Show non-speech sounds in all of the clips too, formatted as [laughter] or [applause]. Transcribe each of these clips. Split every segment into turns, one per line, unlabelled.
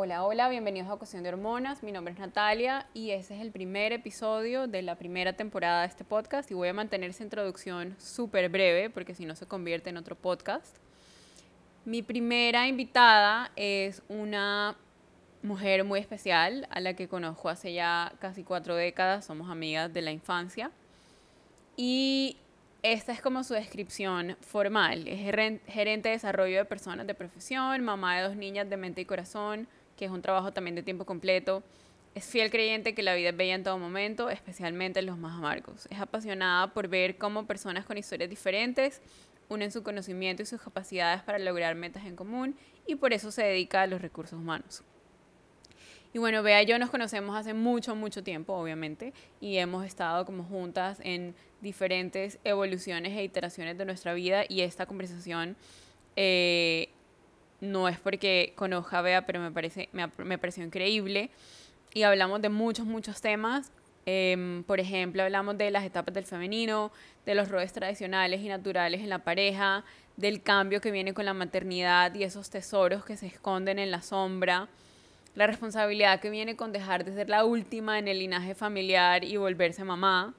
Hola, hola, bienvenidos a Ocasión de Hormonas. Mi nombre es Natalia y este es el primer episodio de la primera temporada de este podcast y voy a mantener esa introducción súper breve porque si no se convierte en otro podcast. Mi primera invitada es una mujer muy especial a la que conozco hace ya casi cuatro décadas, somos amigas de la infancia y esta es como su descripción formal. Es gerente de desarrollo de personas de profesión, mamá de dos niñas de mente y corazón, que es un trabajo también de tiempo completo. Es fiel creyente que la vida es bella en todo momento, especialmente en los más amargos. Es apasionada por ver cómo personas con historias diferentes unen su conocimiento y sus capacidades para lograr metas en común y por eso se dedica a los recursos humanos. Y bueno, Bea y yo nos conocemos hace mucho, mucho tiempo, obviamente, y hemos estado como juntas en diferentes evoluciones e iteraciones de nuestra vida y esta conversación eh, no es porque conozca a Bea, pero me, parece, me, me pareció increíble. Y hablamos de muchos, muchos temas. Em, por ejemplo, hablamos de las etapas del femenino, de los roles tradicionales y naturales en la pareja, del cambio que viene con la maternidad y esos tesoros que se esconden en la sombra, la responsabilidad que viene con dejar de ser la última en el linaje familiar y volverse mamá,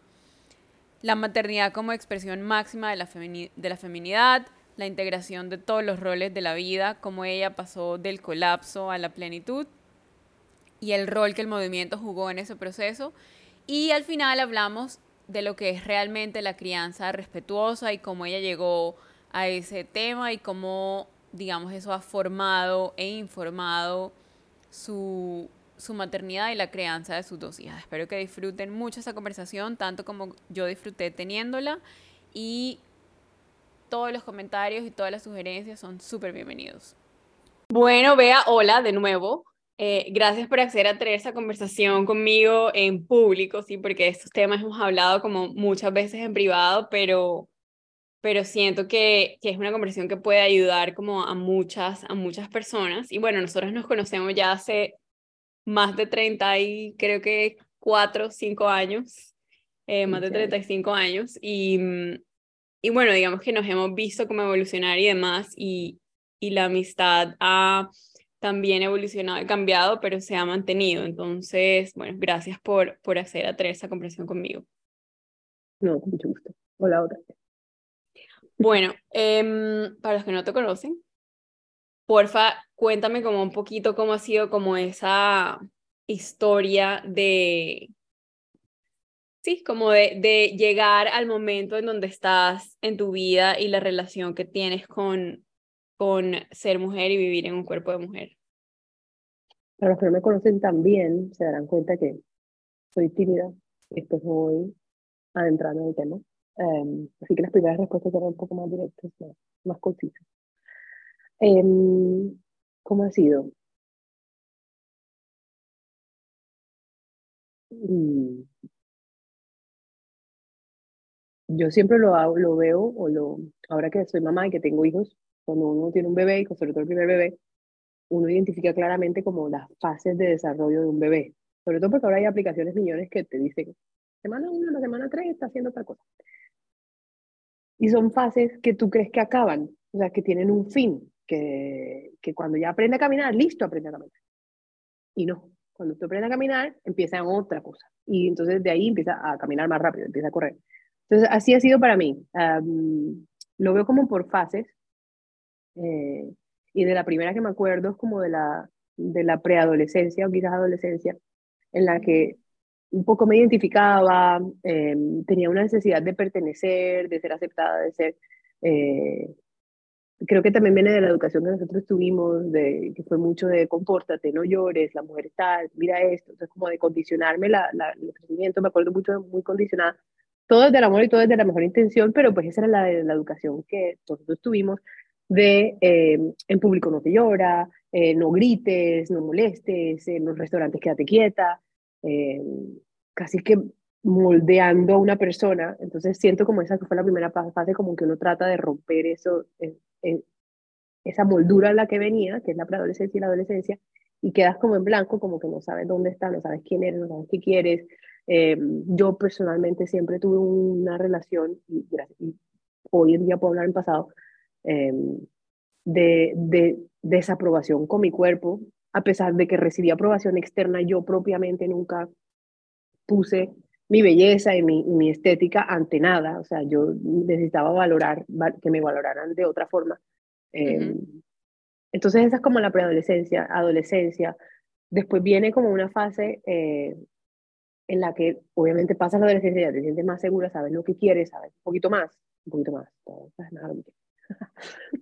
la maternidad como expresión máxima de la, de la feminidad, la integración de todos los roles de la vida, cómo ella pasó del colapso a la plenitud y el rol que el movimiento jugó en ese proceso. Y al final hablamos de lo que es realmente la crianza respetuosa y cómo ella llegó a ese tema y cómo, digamos, eso ha formado e informado su, su maternidad y la crianza de sus dos hijas. Espero que disfruten mucho esa conversación, tanto como yo disfruté teniéndola. Y todos los comentarios y todas las sugerencias son súper bienvenidos. Bueno, Bea, hola de nuevo. Eh, gracias por acceder a tener esta conversación conmigo en público, sí, porque de estos temas hemos hablado como muchas veces en privado, pero, pero siento que, que es una conversación que puede ayudar como a muchas, a muchas personas. Y bueno, nosotros nos conocemos ya hace más de 30 y creo que 4, 5 años, eh, más de 35 años. Y, mm, y bueno, digamos que nos hemos visto como evolucionar y demás, y, y la amistad ha también evolucionado y cambiado, pero se ha mantenido. Entonces, bueno, gracias por, por hacer a esa conversación conmigo.
No, con mucho gusto. Hola, otra
Bueno, eh, para los que no te conocen, porfa, cuéntame como un poquito cómo ha sido como esa historia de, como de, llegar al momento en donde estás en tu vida y la relación que tienes con, con ser mujer y vivir en un cuerpo de mujer.
Para los que no me conocen tan bien, se darán cuenta que soy tímida después voy adentrando en el tema. Em, así que las primeras respuestas serán un poco más directas, más, más concisas. Em, ¿Cómo ha sido? Mm, yo siempre lo, lo veo, o lo, ahora que soy mamá y que tengo hijos, cuando uno tiene un bebé y sobre todo el primer bebé, uno identifica claramente como las fases de desarrollo de un bebé. Sobre todo porque ahora hay aplicaciones millones que te dicen, semana 1, la semana 3 está haciendo otra cosa. Y son fases que tú crees que acaban, o sea, que tienen un fin, que, que cuando ya aprende a caminar, listo, aprende a caminar. Y no, cuando tú aprende a caminar, empieza en otra cosa. Y entonces de ahí empieza a caminar más rápido, empieza a correr. Entonces, así ha sido para mí. lo veo como por fases. Eh, y de la primera que me acuerdo es como de la, de la preadolescencia o quizás adolescencia, en la que un poco me identificaba, em, tenía una necesidad de pertenecer, de ser aceptada, de ser... Eh, creo que también viene de la educación que nosotros tuvimos, de, que fue mucho de compórtate, no llores, la mujer está, mira esto, entonces como de condicionarme la, la, el crecimiento, me acuerdo mucho muy condicionada todo desde el amor y todo desde la mejor intención, pero pues esa era la, la educación que nosotros tuvimos de eh, en público no te llora, eh, no grites, no molestes, en los restaurantes quédate quieta, eh, casi que moldeando a una persona. Entonces siento como esa que fue la primera fase, como que uno trata de romper eso, esa moldura en la que venía, que es la preadolescencia y la adolescencia, y quedas como en blanco, como que no sabes dónde estás, no sabes quién eres, no sabes qué quieres, eh, yo personalmente siempre tuve una relación, y, hoy en día puedo hablar en pasado, eh, de, de, desaprobación con mi cuerpo, a pesar de que recibí aprobación externa, yo propiamente nunca puse mi belleza y mi, mi, estética ante nada. O sea, yo necesitaba valorar, que me valoraran de otra forma. Em, entonces esa es como la preadolescencia, adolescencia. Después viene como una fase eh, en la que obviamente pasas la adolescencia, ya te sientes más segura, sabes lo que quieres, sabes un poquito más, un poquito más, [laughs]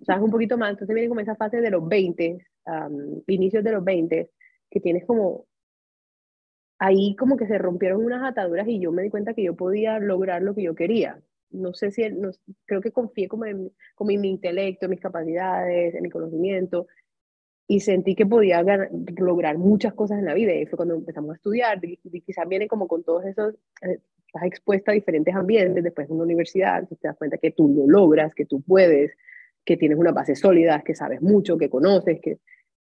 sabes un poquito más, entonces viene como esa fase de los 20, inicios de los 20, que tienes como, ahí como que se rompieron unas ataduras y yo me di cuenta que yo podía lograr lo que yo quería. No sé si, no, creo que confié como en, como en mi intelecto, en mis capacidades, en mi conocimiento, y sentí que podía lograr muchas cosas en la vida. Y fue cuando empezamos a estudiar, y, quizás viene como con todos esos, eh, estás expuesta a diferentes ambientes, después de una universidad, te das cuenta que tú lo logras, que tú puedes, que tienes una base sólida, que sabes mucho, que conoces, que...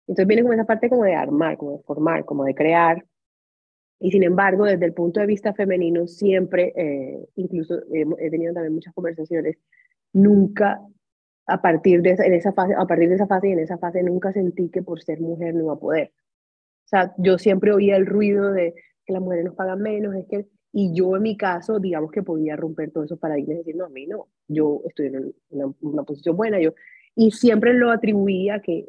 Entonces viene como esa parte como de armar, como de formar, como de crear. Y sin embargo, desde el punto de vista femenino, siempre, eh, incluso he tenido también muchas conversaciones, nunca a partir de esa, fase, a partir de esa fase y en esa fase nunca sentí que por ser mujer no iba a poder. O sea, yo siempre oía el ruido de que las mujeres nos pagan menos, es que, y yo en mi caso, digamos que podía romper todos esos paradigmas y decir, no, a mí no, yo estoy en una, una posición buena, yo, y siempre lo atribuía que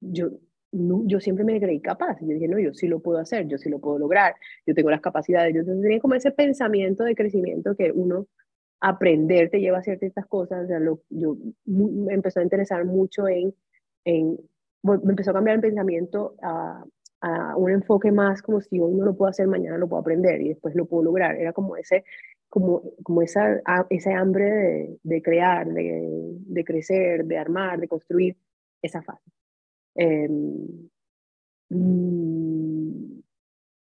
yo, yo siempre me creí capaz, yo dije, no, yo sí lo puedo hacer, yo sí lo puedo lograr, yo tengo las capacidades, yo tenía como ese pensamiento de crecimiento que uno aprender te lleva a hacer estas cosas. O sea, yo me empezó a interesar mucho en, en, me empezó a cambiar el pensamiento a, a, un enfoque más como si hoy no lo puedo hacer, mañana lo puedo aprender y después lo puedo lograr. Era como ese, como, como esa, ese hambre de, de crear, de, de, crecer, de armar, de construir esa fase. Eh,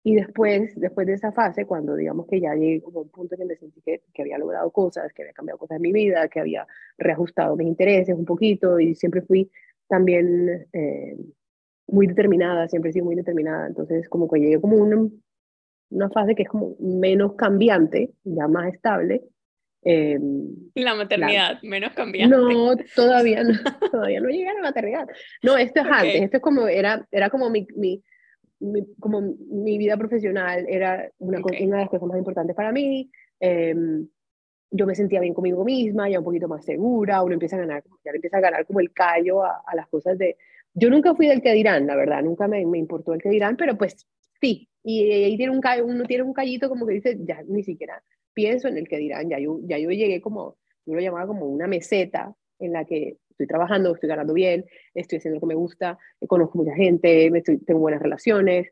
y después, después de esa fase, cuando digamos que ya llegué como a un punto en que me sentí que, que, había logrado cosas, que había cambiado cosas en mi vida, que había reajustado mis intereses un poquito y siempre fui también eh, muy determinada, siempre he sido muy determinada. Entonces como que llegué como una, una fase que es como menos cambiante, ya más estable.
Eh, la maternidad, menos cambiante.
No, todavía no, [laughs] todavía no llegué a la maternidad. No, esto es antes, esto es como, era, era como mi, mi como mi vida profesional era una, una, de las cosas más importantes para mí. Em, yo me sentía bien conmigo misma, ya un poquito más segura, uno empieza a ganar, ya empieza a ganar como el callo a, a las cosas de... Yo nunca fui del que dirán, la verdad, nunca me, me importó el que dirán, pero pues sí, y ahí tiene un callo, uno tiene un callito como que dice, ya ni siquiera pienso en el que dirán, ya yo, ya yo llegué como, yo lo llamaba como una meseta en la que estoy trabajando, estoy ganando bien, estoy haciendo lo que me gusta, conozco mucha gente, me tengo buenas relaciones.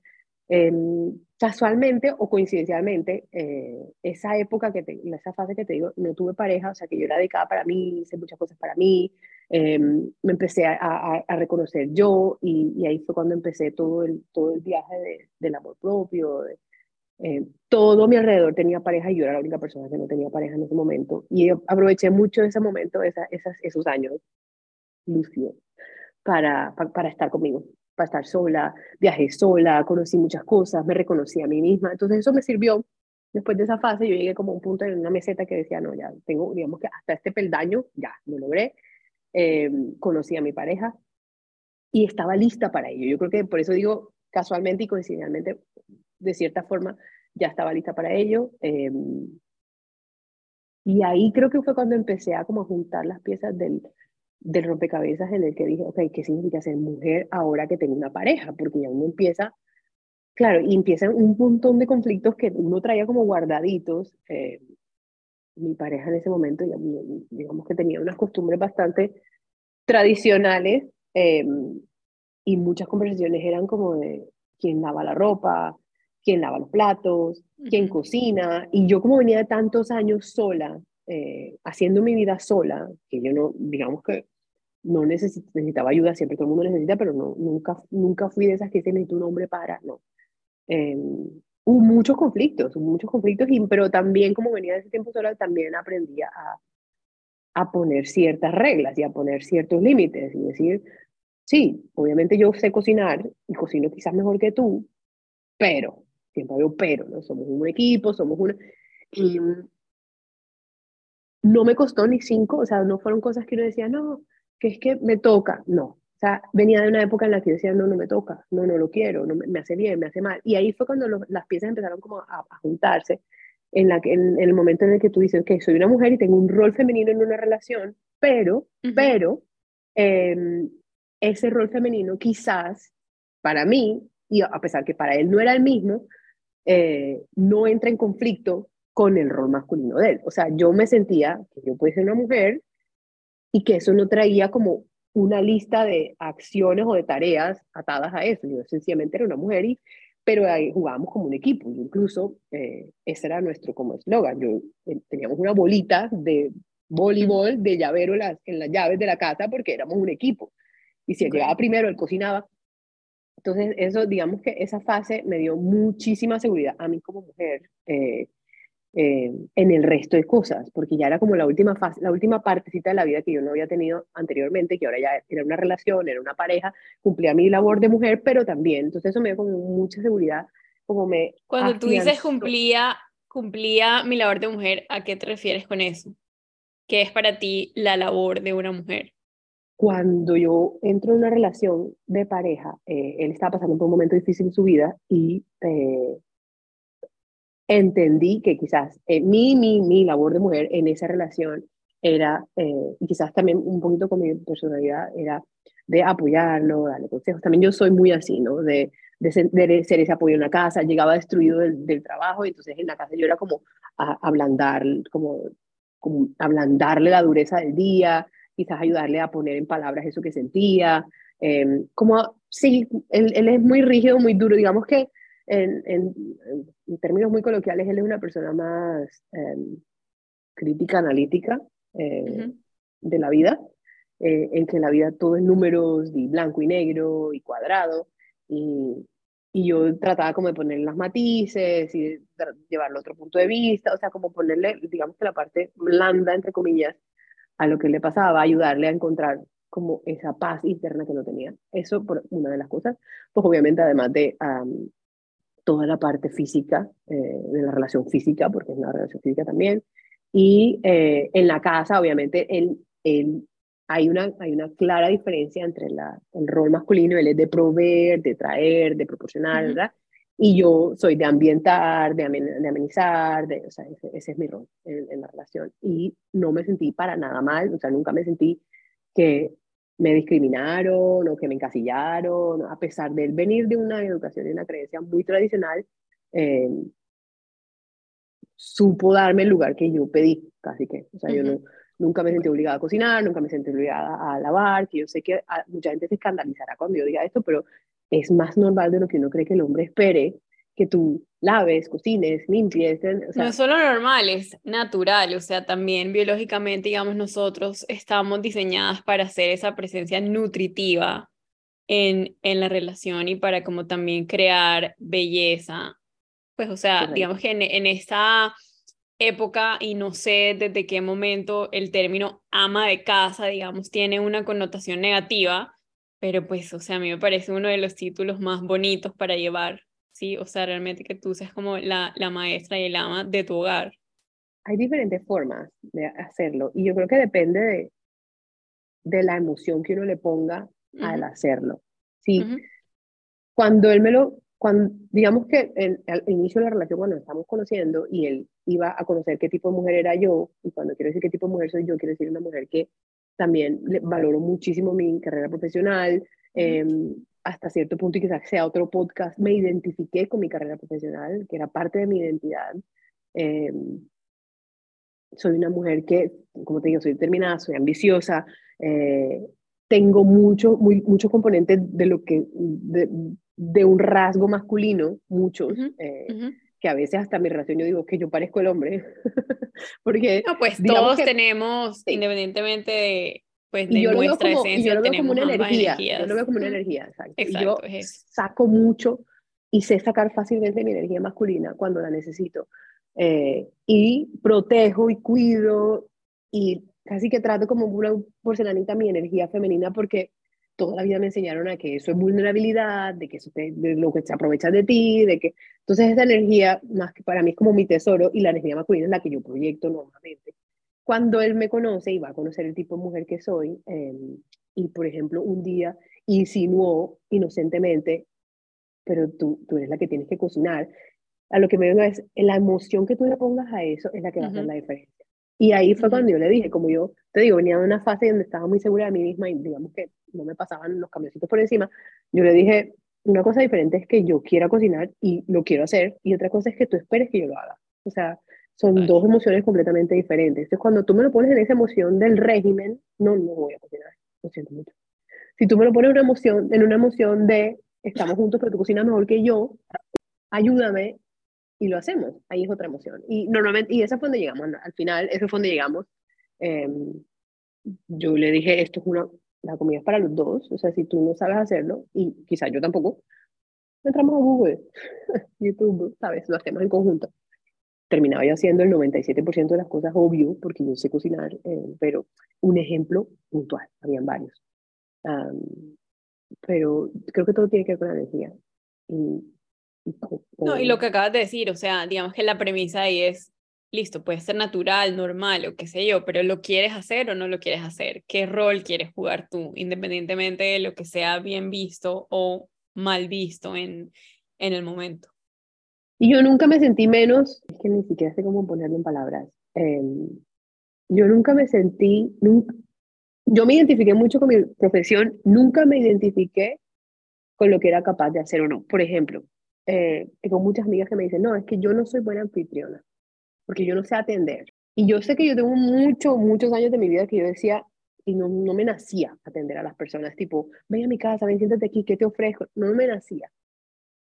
Em, casualmente o coincidencialmente, eh, esa época, que te, esa fase que te digo, no tuve pareja, o sea que yo era dedicada para mí, hice muchas cosas para mí, em, me empecé a, a, reconocer yo y, y, ahí fue cuando empecé todo el, todo el viaje de, del amor propio, de, eh, todo mi alrededor tenía pareja y yo era la única persona que no tenía pareja en ese momento. Y aproveché mucho ese momento, esa, esas, esos años, Lucio, para, para, estar conmigo, para estar sola. Viajé sola, conocí muchas cosas, me reconocí a mí misma. Entonces eso me sirvió. Después de esa fase yo llegué como a un punto en una meseta que decía, no, ya tengo, digamos que hasta este peldaño, ya lo logré. Eh, conocí a mi pareja y estaba lista para ello. Yo creo que por eso digo casualmente y coincidencialmente de cierta forma ya estaba lista para ello. Em, y ahí creo que fue cuando empecé a como juntar las piezas del, del rompecabezas en el que dije, ok, ¿qué significa ser mujer ahora que tengo una pareja? Porque ya uno empieza, claro, y empiezan un montón de conflictos que uno traía como guardaditos. Eh, mi pareja en ese momento, digamos que tenía unas costumbres bastante tradicionales em, y muchas conversaciones eran como de quién lava la ropa, quién lava los platos, quién cocina. Y yo como venía de tantos años sola, eh, haciendo mi vida sola, que yo no, digamos que no necesitaba ayuda, siempre todo el mundo necesita, pero no, nunca, nunca fui de esas que se necesita un hombre para, no. Eh, hubo muchos conflictos, hubo muchos conflictos, y, pero también como venía de ese tiempo sola, también aprendí a, a poner ciertas reglas y a poner ciertos límites y decir, sí, obviamente yo sé cocinar y cocino quizás mejor que tú, pero siempre había pero, ¿no? Somos un equipo, somos una... Y no me costó ni cinco, o sea, no fueron cosas que uno decía, no, que es que me toca, no. O sea, venía de una época en la que decía, no, no me toca, no, no lo quiero, no me, hace bien, me hace mal. Y ahí fue cuando las piezas empezaron como a, juntarse, en, la, en, en, el momento en el que tú dices, ok, soy una mujer y tengo un rol femenino en una relación, pero, pero, em, ese rol femenino quizás para mí, y a pesar que para él no era el mismo, eh, no entra en conflicto con el rol masculino de él. O sea, yo me sentía que yo pude ser una mujer y que eso no traía como una lista de acciones o de tareas atadas a eso. Yo sencillamente era una mujer y pero ahí jugábamos como un equipo. incluso eh, ese era nuestro como eslogan. Yo eh, teníamos una bolita de voleibol de llavero en las, en las llaves de la casa porque éramos un equipo. Y si él llegaba primero, él cocinaba. Entonces, eso, digamos que esa fase me dio muchísima seguridad a mí como mujer eh, eh, en el resto de cosas, porque ya era como la última fase, la última partecita de la vida que yo no había tenido anteriormente, que ahora ya era una relación, era una pareja, cumplía mi labor de mujer, pero también, entonces eso me dio como mucha seguridad, como me...
Cuando tú dices cumplía, cumplía mi labor de mujer, ¿a qué te refieres con eso? ¿Qué es para ti la labor de una mujer?
Cuando yo entro en una relación de pareja, eh, él estaba pasando por un momento difícil en su vida y eh, entendí que quizás eh, mi, mi, mi labor de mujer en esa relación era, y quizás también un poquito con mi personalidad, era de apoyarlo, darle consejos. También yo soy muy así, ¿no? De, de, ser, ese apoyo en la casa, llegaba destruido del, del, trabajo y entonces en la casa yo era como a, ablandar, como, como ablandarle la dureza del día, quizás ayudarle a poner en palabras eso que sentía. Em, como, sí, él, él, es muy rígido, muy duro, digamos que en, en, en, términos muy coloquiales, él es una persona más em, crítica, analítica eh, de la vida, eh, en que la vida todo es números y blanco y negro y cuadrado, y, y yo trataba como de ponerle las matices y llevarlo a otro punto de vista, o sea, como ponerle, digamos que la parte blanda, entre comillas, a lo que le pasaba, ayudarle a encontrar como esa paz interna que no tenía. Eso por una de las cosas. Pues obviamente además de toda la parte física, eh, de la relación física, porque es una relación física también. Y eh, en la casa, obviamente, él, él, hay, una, hay una clara diferencia entre la, el rol masculino, él es de proveer, de traer, de proporcionar, ¿verdad? Y yo soy de ambientar, de, de amenizar, de, o sea, ese, es mi rol en, la relación. Y no me sentí para nada mal, o sea, nunca me sentí que me discriminaron o que me encasillaron, a pesar de venir de una educación y una creencia muy tradicional, eh, supo darme el lugar que yo pedí, casi que. O sea, yo no, nunca me sentí obligada a cocinar, nunca me sentí obligada a lavar, que yo sé que mucha gente se escandalizará cuando yo diga esto, pero es más normal de lo que uno cree que el hombre espere que tú laves, cocines, limpies. O
sea, no es solo normal, es natural, o sea, también biológicamente, digamos, nosotros estamos diseñadas para hacer esa presencia nutritiva en, en la relación y para como también crear belleza. Pues, o sea, digamos que en, en esta época y no sé desde qué momento el término ama de casa, digamos, tiene una connotación negativa, pero pues, o sea, a mí me parece uno de los títulos más bonitos para llevar, ¿sí? O sea, realmente que tú seas como la, la maestra y el ama de tu hogar.
Hay diferentes formas de hacerlo y yo creo que depende de, de la emoción que uno le ponga al hacerlo. Sí, cuando él me lo, cuando, digamos que en, al inicio de la relación, cuando nos estamos conociendo y él iba a conocer qué tipo de mujer era yo, y cuando quiero decir qué tipo de mujer soy yo, quiero decir una mujer que también valoro muchísimo mi carrera profesional, em, hasta cierto punto y quizás sea otro podcast, me identifiqué con mi carrera profesional, que era parte de mi identidad. Em, soy una mujer que, como te digo, soy determinada, soy ambiciosa, eh, tengo mucho, muy, muchos componentes de lo que, de, de un rasgo masculino, muchos, eh, que a veces hasta mi relación yo digo que yo parezco el hombre, [laughs] porque...
No, pues todos tenemos, independientemente de, pues, de nuestra esencia,
yo lo veo como una energía, yo lo veo como una energía, exacto. exacto yo saco mucho y sé sacar fácilmente mi energía masculina cuando la necesito. Eh, y protejo y cuido y casi que trato como una porcelanita mi energía femenina porque toda la vida me enseñaron a que eso es vulnerabilidad, de que eso te, de lo que se aprovecha de ti, de que... Entonces esa energía, más que para mí es como mi tesoro, y la energía masculina es la que yo proyecto normalmente. Cuando él me conoce y va a conocer el tipo de mujer que soy, em, y por ejemplo un día insinuó inocentemente, pero tú, tú eres la que tienes que cocinar. A lo que me vengo es, la emoción que tú le pongas a eso es la que va a hacer la diferencia. Y ahí fue cuando yo le dije, como yo te digo, venía de una fase donde estaba muy segura de mí misma y digamos que no me pasaban los camioncitos por encima, yo le dije, una cosa diferente es que yo quiera cocinar y lo quiero hacer, y otra cosa es que tú esperes que yo lo haga. O sea, son dos emociones completamente diferentes. Entonces, cuando tú me lo pones en esa emoción del régimen, no, no voy a cocinar, lo siento mucho. Si tú me lo pones en una emoción, en una emoción de estamos juntos, pero tú cocinas mejor que yo, ayúdame y lo hacemos. Ahí es otra emoción. Y normalmente, y esa fue donde llegamos, al final, eso fue donde llegamos. Em, yo le dije, esto es una, la comida es para los dos, o sea, si tú no sabes hacerlo, y quizás yo tampoco, entramos a Google, [laughs] YouTube, ¿sabes? Lo hacemos en conjunto. Terminaba yo haciendo el 97% de las cosas obvio, porque yo sé cocinar, eh, pero un ejemplo puntual, habían varios. pero creo que todo tiene que ver con la energía. Y,
no, y lo que acabas de decir, o sea, digamos que la premisa ahí es listo, puede ser natural, normal o qué sé yo, pero ¿lo quieres hacer o no lo quieres hacer? ¿Qué rol quieres jugar tú, independientemente de lo que sea bien visto o mal visto en, en el momento?
Y yo nunca me sentí menos, es que ni siquiera sé cómo ponerlo en palabras. Em, yo nunca me sentí, yo me identifiqué mucho con mi profesión, nunca me identifiqué con lo que era capaz de hacer o no. Por ejemplo, eh, tengo muchas amigas que me dicen, no, es que yo no soy buena anfitriona porque yo no sé atender. Y yo sé que yo tengo muchos, muchos años de mi vida que yo decía, y no, no me nacía atender a las personas, tipo, ven a mi casa, ven, siéntate aquí, ¿qué te ofrezco? No me nacía.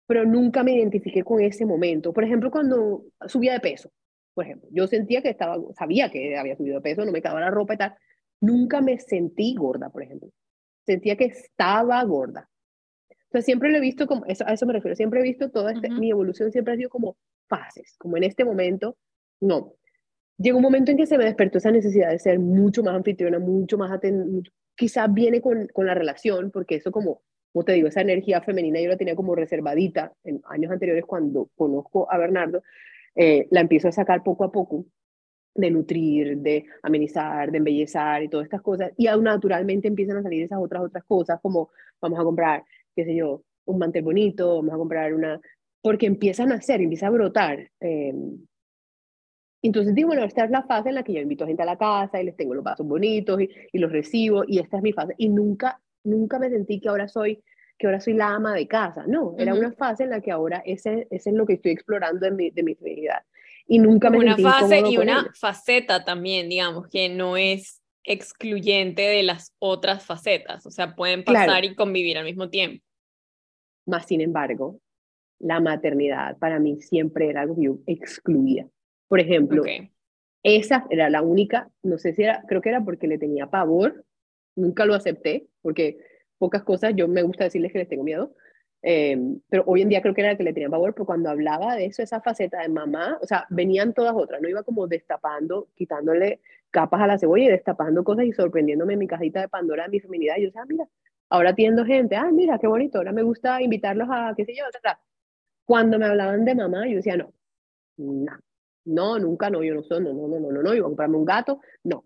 Pero nunca me identifiqué con ese momento. Por ejemplo, cuando subía de peso, por ejemplo, yo sentía que estaba, sabía que había subido de peso, no me quedaba la ropa y tal. Nunca me sentí gorda, por ejemplo. Sentía que estaba gorda. O sea, siempre lo he visto como, eso, a eso me refiero, siempre he visto toda este, mi evolución siempre ha sido como fases, como en este momento no. Llegó un momento en que se me despertó esa necesidad de ser mucho más anfitriona, mucho más atenta. Quizás viene con, con la relación, porque eso como, como te digo, esa energía femenina yo la tenía como reservadita en años anteriores cuando conozco a Bernardo, eh, la empiezo a sacar poco a poco de nutrir, de amenizar, de embellezar y todas estas cosas. Y aún naturalmente empiezan a salir esas otras otras cosas, como vamos a comprar, qué sé yo, un mantel bonito, vamos a comprar una... Porque empiezan a hacer, empieza a brotar eh, entonces digo, bueno, esta es la fase en la que yo invito a gente a la casa y les tengo los vasos bonitos y, y, los recibo y esta es mi fase. Y nunca, nunca me sentí que ahora soy que ahora soy la ama de casa. No, era una fase en la que ahora ese, ese, es lo que estoy explorando de mi, de mi feminidad. Y nunca me
una
sentí
fase y una faceta también, digamos, que no es excluyente de las otras facetas. O sea, pueden pasar y convivir al mismo tiempo.
Más sin embargo, la maternidad para mí siempre era algo que yo excluía. Por ejemplo, esa era la única, no sé si era, creo que era porque le tenía pavor, nunca lo acepté, porque pocas cosas, yo me gusta decirles que les tengo miedo, em, pero hoy en día creo que era la que le tenía pavor, pero cuando hablaba de eso, esa faceta de mamá, o sea, venían todas otras, no iba como destapando, quitándole capas a la cebolla y destapando cosas y sorprendiéndome en mi cajita de Pandora de mi feminidad. Y yo decía, ah, mira, ahora atiendo gente, ah, mira, qué bonito, ahora me gusta invitarlos a, qué sé yo, sea, Cuando me hablaban de mamá, yo decía, no, no, no, nunca, no, yo no soy, no, no, no, no, no, iba a comprarme un gato, no.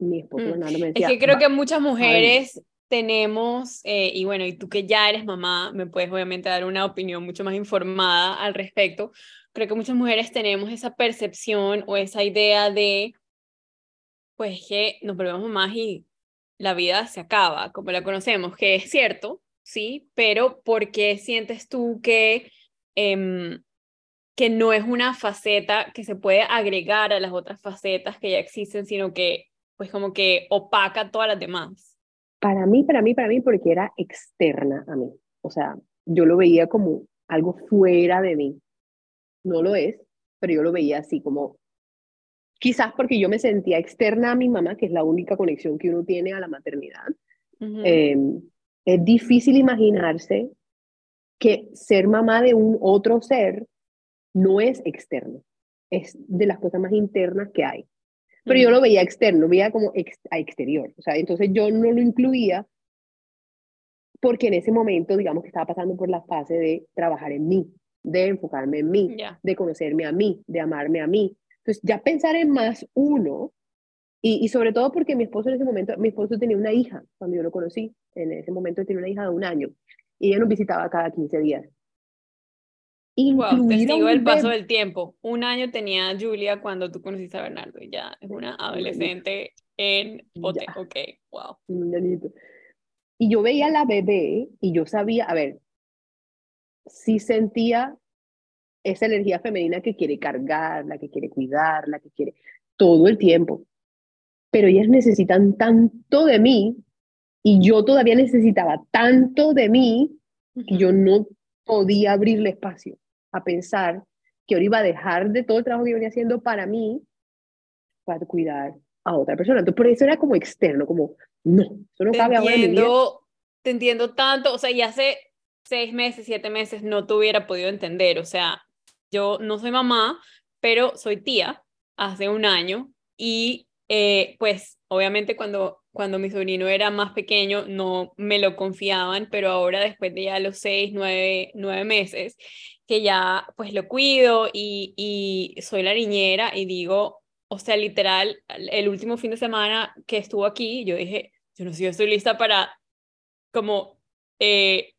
Mi esposo mm. me decía.
Es que creo que muchas mujeres tenemos, eh, y bueno, y tú que ya eres mamá, me puedes obviamente dar una opinión mucho más informada al respecto. Creo que muchas mujeres tenemos esa percepción o esa idea de, pues que nos volvemos mamás y la vida se acaba, como la conocemos, que es cierto, sí, pero ¿por qué sientes tú que eh, que no es una faceta que se puede agregar a las otras facetas que ya existen, sino que pues como que opaca todas las demás.
Para mí, para mí, para mí, porque era externa a mí. O sea, yo lo veía como algo fuera de mí. No lo es, pero yo lo veía así como, quizás porque yo me sentía externa a mi mamá, que es la única conexión que uno tiene a la maternidad. Em, es difícil imaginarse que ser mamá de un otro ser no es externo, es de las cosas más internas que hay. Pero yo lo veía externo, veía como a exterior, o sea, entonces yo no lo incluía porque en ese momento, digamos que estaba pasando por la fase de trabajar en mí, de enfocarme en mí, de conocerme a mí, de amarme a mí. Entonces, ya pensar en más uno Y, y, sobre todo porque mi esposo en ese momento, mi esposo tenía una hija cuando yo lo conocí, en ese momento tenía una hija de un año, y ella nos visitaba cada 15 días.
Wow, testigo del paso del tiempo. Un año tenía Julia cuando tú conociste a Bernardo y ya es una adolescente en bote. Ok, wow.
Y yo veía a la bebé y yo sabía, a ver, sí sentía esa energía femenina que quiere cargar, la que quiere cuidar, la que quiere todo el tiempo. Pero ellas necesitan tanto de mí y yo todavía necesitaba tanto de mí que yo no podía abrirle espacio a pensar que ahora iba a dejar de todo el trabajo que venía haciendo para mí para cuidar a otra persona. Entonces, por eso era como externo, como, no, eso no cabe ahora en mi vida.
Te entiendo tanto, o sea, ya hace seis meses, siete meses no te hubiera podido entender, o sea, yo no soy mamá, pero soy tía hace un año y eh, pues obviamente cuando, cuando mi sobrino era más pequeño no me lo confiaban, pero ahora después de ya los seis, nueve, nueve meses, que ya pues lo cuido y, y soy la niñera y digo, o sea, literal, el último fin de semana que estuvo aquí, yo dije, yo no sé, yo estoy lista para como eh,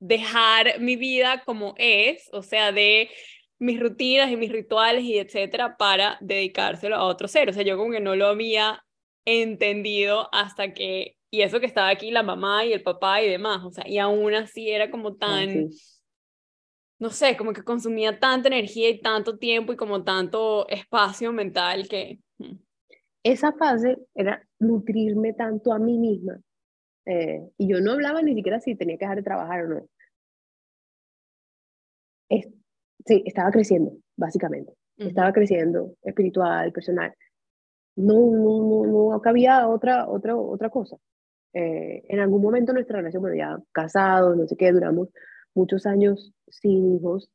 dejar mi vida como es, o sea, de mis rutinas y mis rituales y etcétera, para dedicárselo a otro ser. O sea, yo como que no lo había entendido hasta que, y eso que estaba aquí la mamá y el papá y demás, o sea, y aún así era como tan, no sé, como que consumía tanta energía y tanto tiempo y como tanto espacio mental que... Mm.
Esa fase era nutrirme tanto a mí misma. Eh, y yo no hablaba ni siquiera si tenía que dejar de trabajar o no. Sí, estaba creciendo, básicamente. Estaba creciendo espiritual, personal no, no, no, no cabía otra, otra, otra cosa. Eh, en algún momento nuestra relación, bueno, ya casados, no sé qué, duramos muchos años sin hijos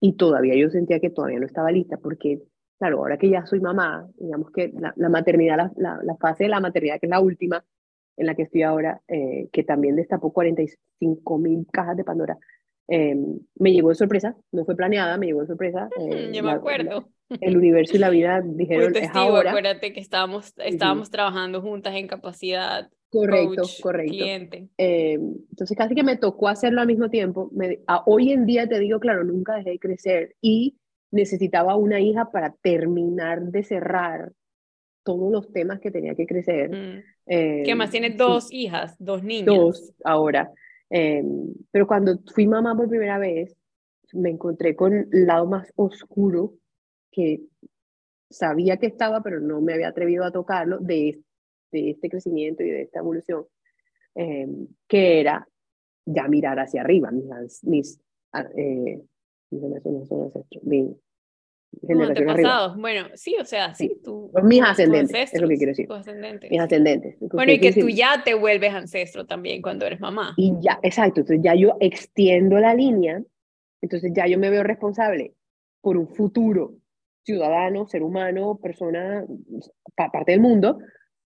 y todavía yo sentía que todavía no estaba lista porque, claro, ahora que ya soy mamá, digamos que la, la maternidad, la, la, fase de la maternidad, que es la última en la que estoy ahora, eh, que también destapó 45 mil cajas de Pandora, eh, me llegó de sorpresa, no fue planeada, me llegó de sorpresa.
yo me acuerdo
el universo y la vida [laughs] dijeron
es ahora. Acuérdate que estábamos, estábamos trabajando juntas en capacidad.
Correcto, correcto.
Cliente.
Eh, entonces casi que me tocó hacerlo al mismo tiempo. Me, hoy en día te digo, claro, nunca dejé de crecer y necesitaba una hija para terminar de cerrar todos los temas que tenía que crecer.
Mm. Eh, ¿Qué más? Tienes dos hijas, dos niñas.
Dos ahora. Eh, pero cuando fui mamá por primera vez, me encontré con el lado más oscuro que sabía que estaba, pero no me había atrevido a tocarlo, de, de este crecimiento y de esta evolución, em, que era ya mirar hacia arriba, mis, mis, ah, eh, mis, mis
antepasados, bueno, sí, o sea, sí, tú.
Mis ascendentes, es lo que quiero decir. Mis ascendentes.
Bueno, y que tú ya te vuelves ancestro también cuando eres mamá.
Y ya, exacto, entonces ya yo extiendo la línea, entonces ya yo me veo responsable por un futuro ciudadano, ser humano, persona, parte del mundo,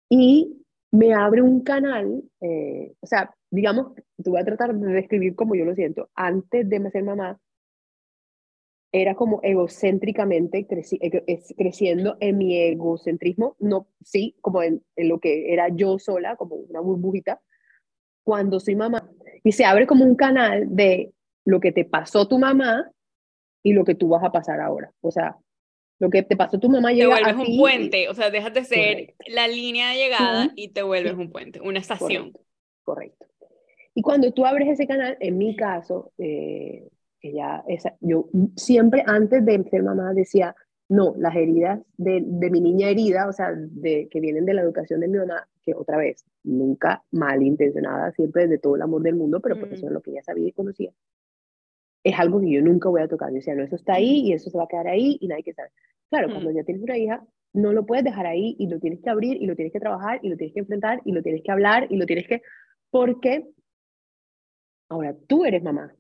y me abre un canal, eh, o sea, digamos, te voy a tratar de describir como yo lo siento, antes de ser mamá, era como egocéntricamente creci creciendo en mi egocentrismo, no, sí, como en, en, lo que era yo sola, como una burbujita, cuando soy mamá, y se abre como un canal de lo que te pasó tu mamá y lo que tú vas a pasar ahora. O sea, lo que te pasó tu mamá llega
Te vuelves un puente, o sea, dejas de ser la línea de llegada y te vuelves un puente, una estación.
Correcto, Y cuando tú abres ese canal, en mi caso, eh, que ya esa, yo siempre antes de ser mamá decía, no, las heridas de, de, mi niña herida, o sea, de, que vienen de la educación de mi mamá, que otra vez, nunca malintencionada, siempre de todo el amor del mundo, pero porque eso es lo que ella sabía y conocía es algo que yo nunca voy a tocar. Yo decía, no, eso está ahí y eso se va a quedar ahí y nadie que sabe. Claro, cuando ya tienes una hija, no lo puedes dejar ahí y lo tienes que abrir y lo tienes que trabajar y lo tienes que enfrentar y lo tienes que hablar y lo tienes que... Porque ahora tú eres mamá.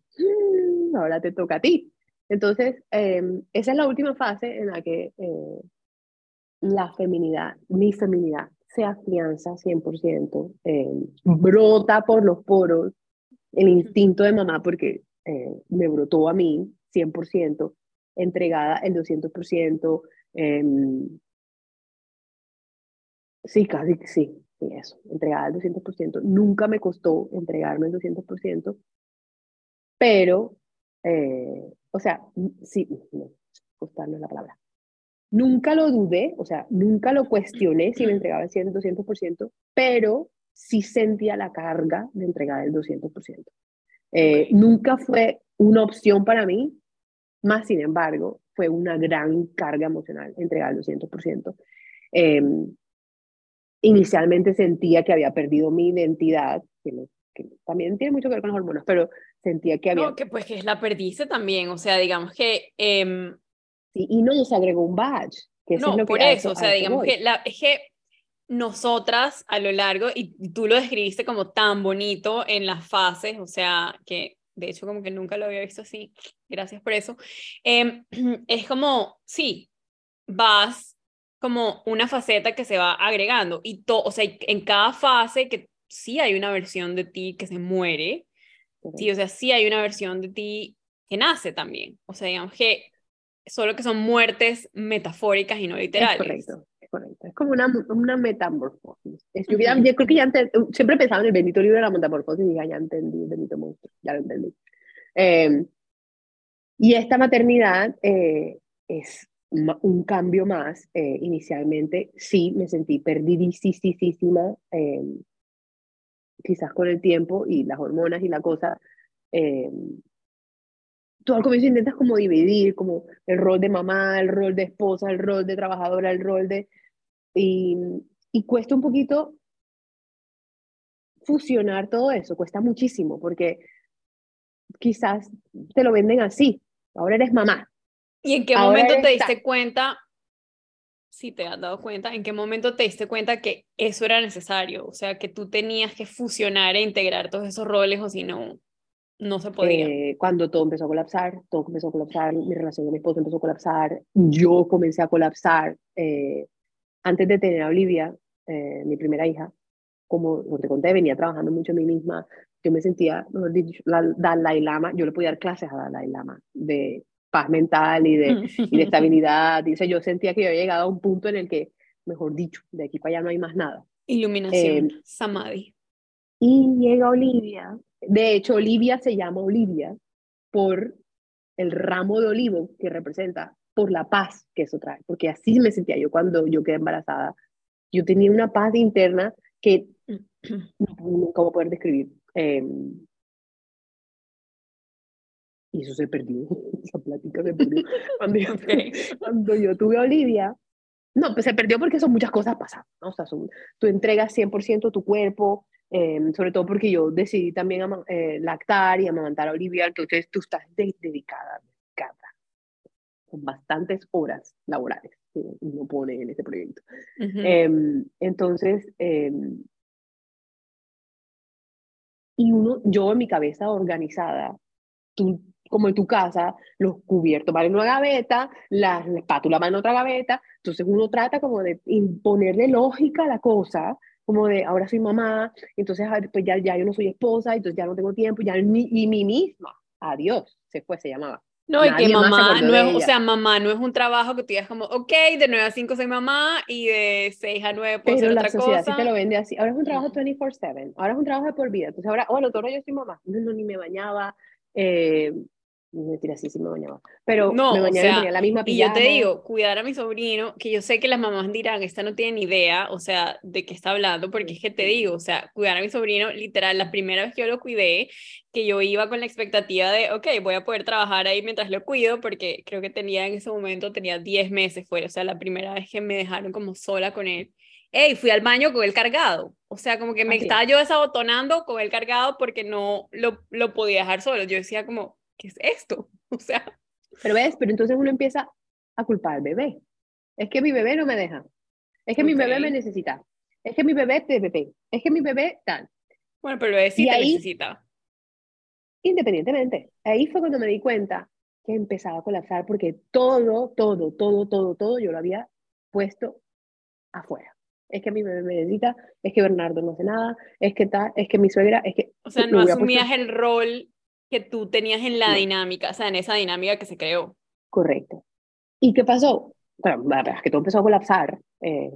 Ahora te toca a ti. Entonces, em, esa es la última fase en la que eh, la feminidad, mi feminidad, se afianza 100%, eh, brota por los poros el instinto de mamá, porque eh, me brotó a mí 100%, entregada el 200%, eh, em, Sí, casi sí, sí, eso, entregada al 200%. Nunca me costó entregarme el 200%, pero, eh, o sea, sí, no, costar no es la palabra. Nunca lo dudé, o sea, nunca lo cuestioné si me entregaba el 100, 200%, pero sí sentía la carga de entregar el 200%. Eh, Nunca fue una opción para mí, más sin embargo, fue una gran carga emocional entregar el 200%. Eh, inicialmente sentía que había perdido mi identidad, que, también tiene mucho que ver con las hormonas, pero sentía que había...
No, que pues que la perdiste también, o sea, digamos que... Eh...
Sí, y no se agregó un badge. Que
no,
es lo
por eso, o sea, digamos que, la, es que nosotras a lo largo, y tú lo describiste como tan bonito en las fases, o sea, que de hecho como que nunca lo había visto así, gracias por eso, eh, [clears throat] es como, sí, vas como una faceta que se va agregando y todo, o sea, en cada fase que sí hay una versión de ti que se muere, sí, o sea, sí hay una versión de ti que nace también, o sea, digamos que solo que son muertes metafóricas y no literales.
Es correcto, es correcto. Es como una, una metamorfosis. yo, yo, creo que ya siempre pensaba en el bendito libro de la metamorfosis y dije, ya entendí el bendito monstruo, ya lo entendí. Eh, y esta maternidad eh, es un cambio más. Eh, inicialmente sí me sentí perdidísima, eh, quizás con el tiempo y las hormonas y la cosa. Eh, tú al comienzo intentas como dividir como el rol de mamá, el rol de esposa, el rol de trabajadora, el rol de... Y, y cuesta un poquito fusionar todo eso, cuesta muchísimo porque quizás te lo venden así, ahora eres mamá,
¿Y en qué momento te diste cuenta, si te has dado cuenta, en qué momento te diste cuenta que eso era necesario? O sea, que tú tenías que fusionar e integrar todos esos roles o si no, no se podía.
Eh, cuando todo empezó a colapsar, todo empezó a colapsar, mi relación con mi esposo empezó a colapsar, yo comencé a colapsar. Eh, antes de tener a Olivia, eh, mi primera hija, como te conté, venía trabajando mucho en mí misma. Yo me sentía, mejor dicho, la Dalai Lama, yo le podía dar clases a Dalai Lama de paz mental y de, y de [laughs] estabilidad. Dice, yo sentía que yo había llegado a un punto en el que, mejor dicho, de aquí para allá no hay más nada.
Iluminación, eh, Samadhi.
Y llega Olivia. De hecho, Olivia se llama Olivia por el ramo de olivo que representa, por la paz que eso trae. Porque así me sentía yo cuando yo quedé embarazada. Yo tenía una paz interna que nunca voy a poder describir. Eh, y eso se perdió, [laughs] esa plática se perdió. [laughs] Cuando yo, [laughs] cuando yo tuve a Olivia, no, pues se perdió porque son muchas cosas pasando, ¿no? O sea, son, tú entregas 100% tu cuerpo, eh, sobre todo porque yo decidí también eh, lactar y amamantar a Olivia, entonces tú estás dedicada, dedicada, con bastantes horas laborales que uno pone en este proyecto. eh, entonces, em, y uno, yo en mi cabeza organizada, tú como en tu casa, los cubiertos van en una gaveta, la, espátula va en otra gaveta, entonces uno trata como de imponerle lógica a la cosa, como de ahora soy mamá, entonces pues ya, ya yo no soy esposa, entonces ya no tengo tiempo, ya ni, y mí misma, adiós, se fue, se llamaba.
No, y que mamá no es, o sea, mamá no es un trabajo que tú digas como, ok, de 9 a 5 soy mamá y de 6 a 9 puedo Pero hacer la sociedad
sí te lo vende así. Ahora es un trabajo 24/7, ahora es un trabajo de por vida. Entonces ahora, bueno, todo yo soy mamá. No, no, ni me bañaba, eh, Mentira, sí, sí me bañaba. Pero
no,
me bañaba
o sea,
tenía la misma
pijama. Y yo te digo, cuidar a mi sobrino, que yo sé que las mamás dirán, esta no tiene ni idea, o sea, de qué está hablando, porque es que te digo, o sea, cuidar a mi sobrino, literal, la primera vez que yo lo cuidé, que yo iba con la expectativa de, ok, voy a poder trabajar ahí mientras lo cuido, porque creo que tenía en ese momento, tenía 10 meses fuera, o sea, la primera vez que me dejaron como sola con él. Hey, fui al baño con él cargado. O sea, como que me estaba yo desabotonando con él cargado porque no lo, lo podía dejar solo. Yo decía como, ¿qué es esto? [laughs] O sea.
Pero ves, pero entonces uno empieza a culpar al bebé. Es que mi bebé no me deja. Es que mi bebé me necesita. Es que mi bebé te bebé. Es que mi bebé tal.
Bueno, pero el bebé sí te necesita.
Independientemente. Ahí fue cuando me di cuenta que empezaba a colapsar porque todo, todo, todo, todo, todo yo lo había puesto afuera. Es que mi bebé me necesita, es que Bernardo no hace nada, es que tal, es que mi suegra, es que...
O sea, no asumías el rol que tú tenías en la dinámica, o sea, en esa dinámica que se creó.
Correcto. ¿Y qué pasó? Bueno, la verdad es que todo empezó a colapsar. Eh,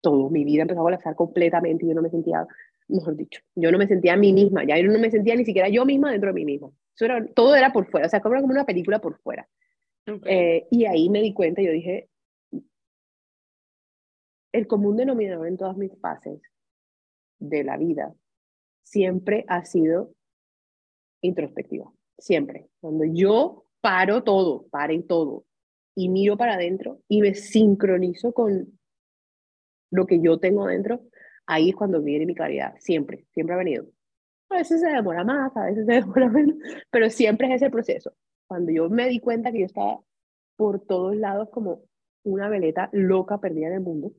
todo, mi vida empezó a colapsar completamente y yo no me sentía, mejor dicho, yo no me sentía a mí misma, ya yo no me sentía ni siquiera yo misma dentro de mí misma. Eso era, todo era por fuera, o sea, como una película por fuera. Eh, y ahí me di cuenta, yo dije, el común denominador en todas mis fases de la vida siempre ha sido introspectiva, siempre. Cuando yo paro todo, paren todo, y miro para adentro y me sincronizo con lo que yo tengo dentro, ahí es cuando viene mi claridad, siempre, siempre ha venido. A veces se demora más, a veces se [laughs] demora menos, pero siempre es ese proceso. Cuando yo me di cuenta que yo estaba por todos lados como una veleta loca perdida en el mundo,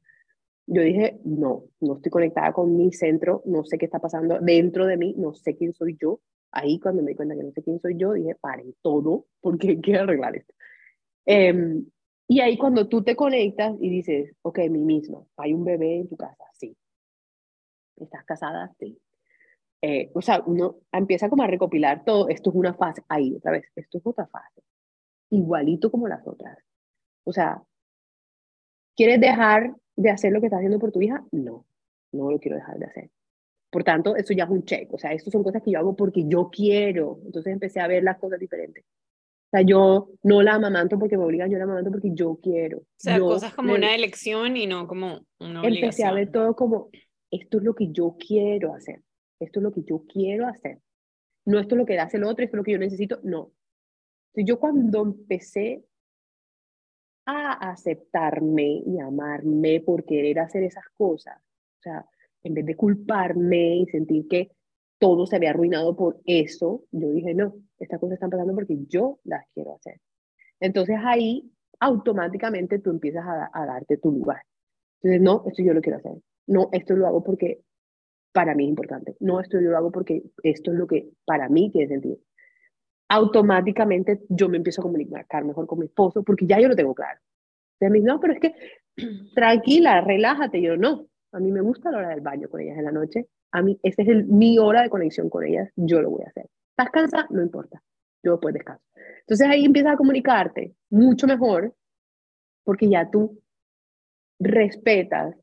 yo dije, no, no estoy conectada con mi centro, no sé qué está pasando dentro de mí, no sé quién soy yo. Ahí cuando me di cuenta que no sé quién soy yo, dije, paren todo, porque hay que arreglar esto. Em, y ahí cuando tú te conectas y dices, ok, mi mismo, hay un bebé en tu casa, sí. ¿Estás casada? Sí. Eh, o sea, uno empieza como a recopilar todo, esto es una fase, ahí otra vez, esto es otra fase, igualito como las otras. O sea, ¿quieres dejar de hacer lo que estás haciendo por tu hija? No, no lo quiero dejar de hacer. Por tanto, eso ya es un check, o sea, esto son cosas que yo hago porque yo quiero. Entonces empecé a ver las cosas diferentes. O sea, yo no la amamanto porque me obligan, yo la amamanto porque yo quiero. O
sea, cosas como una elección y no como una obligación.
Empecé a ver todo como, esto es lo que yo quiero hacer. Esto es lo que yo quiero hacer. No esto es lo que hace el otro, esto es lo que yo necesito. No. Entonces, yo cuando empecé a aceptarme y amarme por querer hacer esas cosas, o sea, en vez de culparme y sentir que todo se había arruinado por eso, yo dije, no, estas cosas están pasando porque yo las quiero hacer. Entonces ahí automáticamente tú empiezas a, darte tu lugar. Entonces, no, esto yo lo quiero hacer. No, esto lo hago porque para mí es importante. No, esto yo lo hago porque esto es lo que para mí tiene sentido. Automáticamente yo me empiezo a comunicar mejor con mi esposo porque ya yo lo tengo claro. Entonces no, pero es que [clears throat] tranquila, relájate. Yo no, a mí me gusta la hora del baño con ellas en la noche. A mí, esa es el, mi hora de conexión con ellas. Yo lo voy a hacer. ¿Estás cansada? No importa. Yo después descanso. Entonces ahí empiezas a comunicarte mucho mejor porque ya tú respetas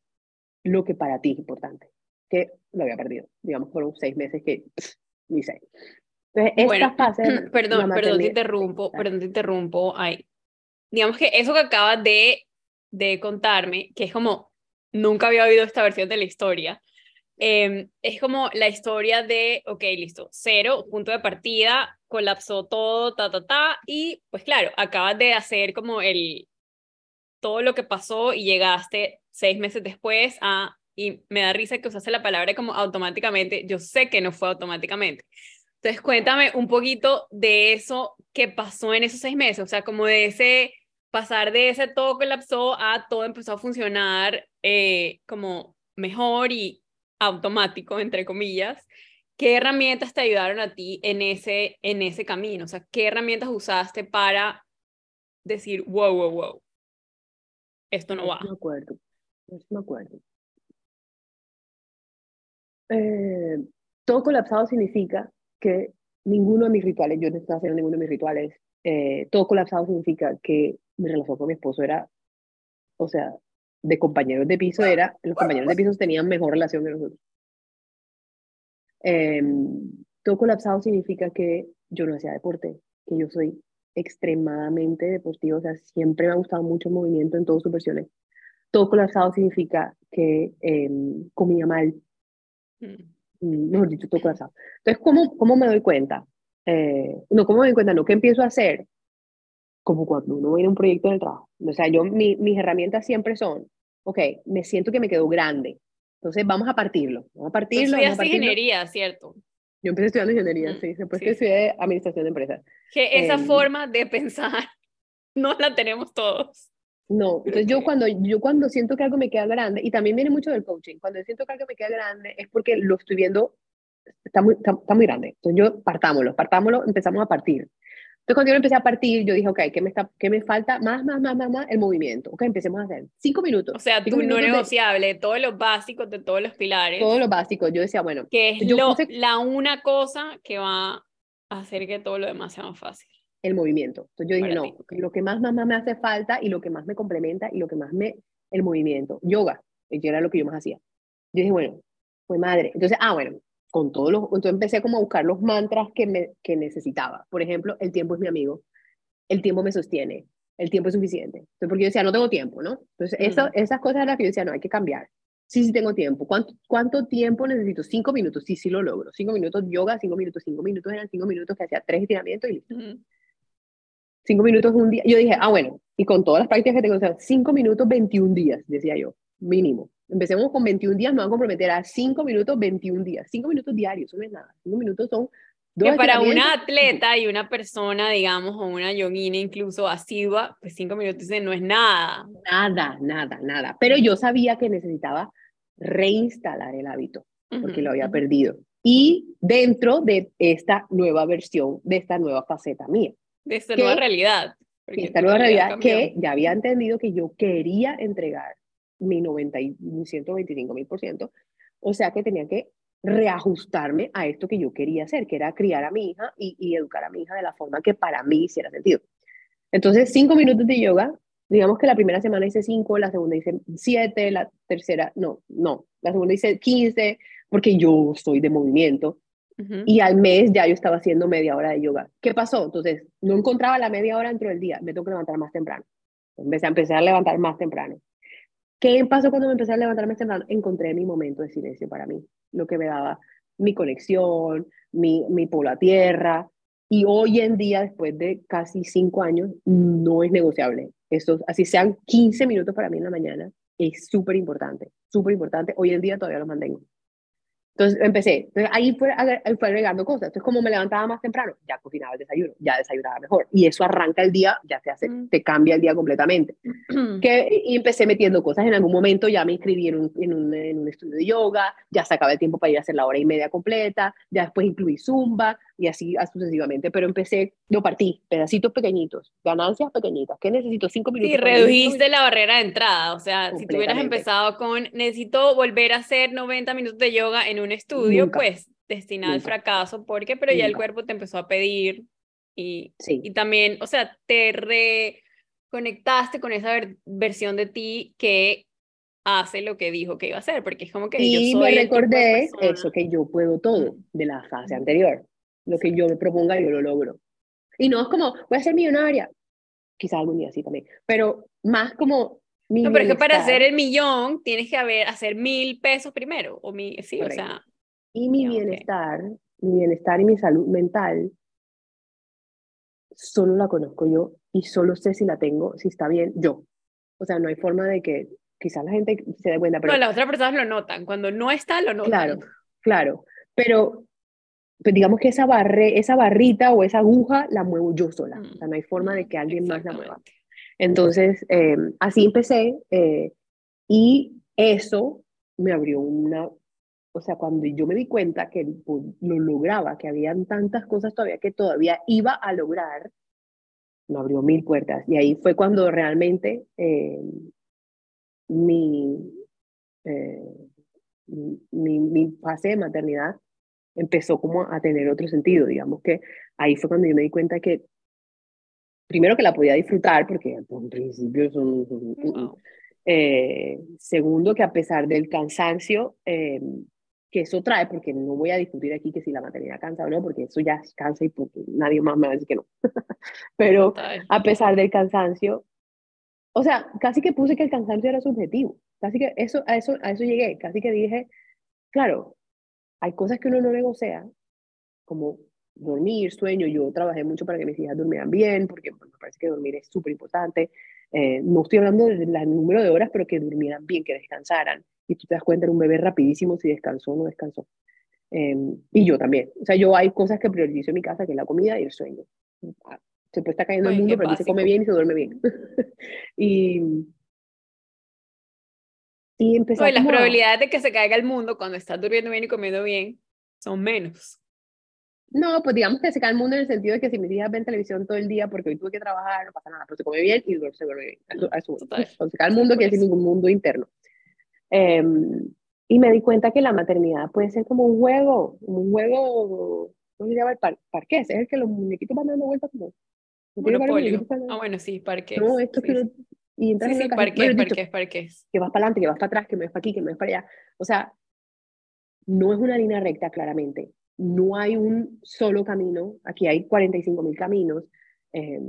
lo que para ti es importante, que lo había perdido. Digamos, fueron seis meses que ni sé.
Entonces, bueno, [clears throat] perdón, perdón, te interrumpo, perdón, te interrumpo. Ay. Digamos que eso que acabas de, de contarme, que es como, nunca había oído esta versión de la historia, Em, es como la historia de, ok, listo, cero, punto de partida, colapsó todo, ta, ta, ta, y pues claro, acabas de hacer como el, todo lo que pasó y llegaste seis meses después a, y me da risa que usaste la palabra como automáticamente, yo sé que no fue automáticamente. Entonces cuéntame un poquito de eso que pasó en esos seis meses, o sea, como de ese pasar de ese todo colapsó a todo empezó a funcionar eh, como mejor y automático, entre comillas, ¿qué herramientas te ayudaron a ti en ese, en ese camino? O sea, ¿qué herramientas usaste para decir, wow, wow, wow, esto no, va?
No me acuerdo, no me acuerdo. Eh, todo colapsado significa que ninguno de mis rituales, yo no estaba haciendo ninguno de mis rituales, eh, todo colapsado significa que mi relación con mi esposo era, o sea, de compañeros de piso era, los compañeros de piso tenían mejor relación que nosotros. Em, todo colapsado significa que yo no hacía deporte, que yo soy extremadamente deportivo, o sea, siempre me ha gustado mucho el movimiento en todas sus versiones. Todo colapsado significa que em, comía mal. Mm. Mejor dicho, todo colapsado. Entonces, ¿cómo, cómo me doy cuenta? Eh, no, ¿cómo me doy cuenta? No, ¿qué empiezo a hacer? Como cuando uno viene a un proyecto de trabajo. O sea, yo, mi, mis herramientas siempre son, ok, me siento que me quedó grande. Entonces vamos a partirlo. Vamos a partirlo. Tú
estudiaste ingeniería, ¿cierto?
Yo empecé estudiando ingeniería, mm, sí. Después que estudié administración de empresas.
Que esa em, forma de pensar [laughs] no la tenemos todos.
No, entonces yo cuando, yo cuando siento que algo me queda grande, y también viene mucho del coaching, cuando siento que algo me queda grande es porque lo estoy viendo, está muy, está, está muy grande. Entonces yo partámoslo, partámoslo, empezamos a partir. Entonces, cuando yo empecé a partir, yo dije, ok, ¿qué me, está, qué me falta? Más, más, más, más, más, el movimiento. Ok, empecemos a hacer. Cinco minutos.
O sea, tú no negociable, todos los básicos de todos los pilares.
Todos los básicos. Yo decía, bueno.
Que es lo, la una cosa que va a hacer que todo lo demás sea más fácil.
El movimiento. Entonces yo dije, no, lo que más, más, más me hace falta y lo que más me complementa y lo que más me... El movimiento. Yoga. Eso era lo que yo más hacía. Yo dije, bueno, fue madre. Entonces, ah, bueno, con todos los, entonces empecé como a buscar los mantras que, me, que necesitaba. Por ejemplo, el tiempo es mi amigo, el tiempo me sostiene, el tiempo es suficiente. Entonces, porque yo decía, no tengo tiempo, ¿no? Entonces, eso, esas cosas eran las que yo decía, no, hay que cambiar. Sí, sí tengo tiempo. ¿Cuánto, ¿Cuánto tiempo necesito? Cinco minutos. Sí, sí lo logro. Cinco minutos yoga, cinco minutos, cinco minutos eran cinco minutos que hacía tres estiramientos y listo. Cinco minutos un día. Yo dije, ah, bueno, y con todas las prácticas que tengo, o sea, cinco minutos, 21 días, decía yo, mínimo. Empecemos con 21 días, me van a comprometer a 5 minutos, 21 días. 5 minutos diarios, eso no es nada. 5 minutos son
dos Que para una atleta y una persona, digamos, o una yogina incluso asidua, pues 5 minutos no es nada.
Nada, nada, nada. Pero yo sabía que necesitaba reinstalar el hábito, porque lo había perdido. Y dentro de esta nueva versión, de esta nueva faceta mía.
De esta nueva realidad.
Esta nueva realidad que ya había entendido que yo quería entregar mi 90 y 125 mil por ciento. O sea que tenía que reajustarme a esto que yo quería hacer, que era criar a mi hija y, y, educar a mi hija de la forma que para mí hiciera sentido. Entonces, cinco minutos de yoga, digamos que la primera semana hice cinco, la segunda hice siete, la tercera, no, no, la segunda hice quince, porque yo soy de movimiento. Y al mes ya yo estaba haciendo media hora de yoga. ¿Qué pasó? Entonces, no encontraba la media hora dentro del día, me tengo que levantar más temprano. Empecé a empezar a levantar más temprano. ¿Qué pasó cuando me empecé a levantarme temprano? Encontré mi momento de silencio para mí, lo que me daba mi conexión, mi, mi polo tierra. Y hoy en día, después de casi cinco años, no es negociable. Eso, así sean 15 minutos para mí en la mañana, es súper importante, súper importante. Hoy en día todavía lo mantengo. Entonces empecé, entonces ahí fue, fue agregando cosas. Entonces como me levantaba más temprano, ya cocinaba el desayuno, ya desayunaba mejor. Y eso arranca el día, ya te hace, mm. te cambia el día completamente. [clears throat] que, y empecé metiendo cosas. En algún momento ya me inscribí en un, en, un, en un estudio de yoga, ya sacaba el tiempo para ir a hacer la hora y media completa, ya después incluí zumba, y así sucesivamente. Pero empecé, lo partí, pedacitos pequeñitos, ganancias pequeñitas. ¿Qué necesito? Cinco minutos.
Y redujiste la barrera de entrada. O sea, si tú hubieras empezado con, necesito volver a hacer 90 minutos de yoga en un estudio, pues destinado al fracaso, porque, pero ya el cuerpo te empezó a pedir y, sí. y también, o sea, te reconectaste con esa versión de ti que hace lo que dijo que iba a hacer, porque es como que
y yo soy me recordé eso, que yo puedo todo de la fase anterior lo que yo me proponga, yo lo logro. Y no es como, voy a ser millonaria, quizás algún día sí también, pero más como...
Mi no, pero es que para hacer el millón tienes que haber, hacer mil pesos primero, o mi, sí, o sea...
Y mi bienestar, mi bienestar y mi salud mental, solo la conozco yo y solo sé si la tengo, si está bien yo. O sea, no hay forma de que quizás la gente se dé cuenta, pero...
No, las otras personas lo notan, cuando no está, lo notan.
Claro, claro, pero pues digamos que esa, barre, esa barrita o esa aguja la muevo yo sola, o sea, no hay forma de que alguien más la mueva. Entonces, em, así empecé eh, y eso me abrió una, o sea, cuando yo me di cuenta que lo lograba, que habían tantas cosas todavía que todavía iba a lograr, me abrió mil puertas. Y ahí fue cuando realmente em, mi, eh, mi, mi fase de maternidad empezó como a tener otro sentido, digamos que ahí fue cuando yo me di cuenta que, primero que la podía disfrutar, porque en principio son... Eh, segundo, que a pesar del cansancio eh, que eso trae, porque no voy a discutir aquí que si la maternidad cansa o no, porque eso ya cansa y porque nadie más me va a decir que no. [laughs] Pero a pesar del cansancio, o sea, casi que puse que el cansancio era subjetivo, casi que eso, a, eso, a eso llegué, casi que dije, claro, hay cosas que uno no negocia, como dormir, sueño. Yo trabajé mucho para que mis hijas durmieran bien, porque me parece que dormir es súper importante. Eh, no estoy hablando del número de horas, pero que durmieran bien, que descansaran. Y tú te das cuenta, era un bebé rapidísimo si descansó o no descansó. Em, y yo también. O sea, yo hay cosas que priorizo en mi casa, que es la comida y el sueño. Ah, se puede estar cayendo el mundo, pero se come bien y se duerme bien. [laughs] y,
y empezó pues las probabilidades de que se caiga el mundo cuando estás durmiendo bien y comiendo bien son menos.
No, pues digamos que se cae el mundo en el sentido de que si mis hijas ven televisión todo el día porque hoy tuve que trabajar, no pasa nada, pero se come bien y se duerme bien. Eso, se cae el mundo quiere decir ningún mundo interno. Em, y me di cuenta que la maternidad puede ser como un juego, un juego, ¿cómo se llama? El par parqués, es el que los muñequitos van dando vueltas como...
Monopolio. Ah, bueno, sí, parqués.
No, esto
sí.
Y entras
sí,
en
sí, parques, parques, parques.
que vas para adelante, que vas para atrás, que me vas para aquí, que me vas para allá. O sea, no es una línea recta, claramente. No hay un solo camino. Aquí hay 45 mil caminos. eh,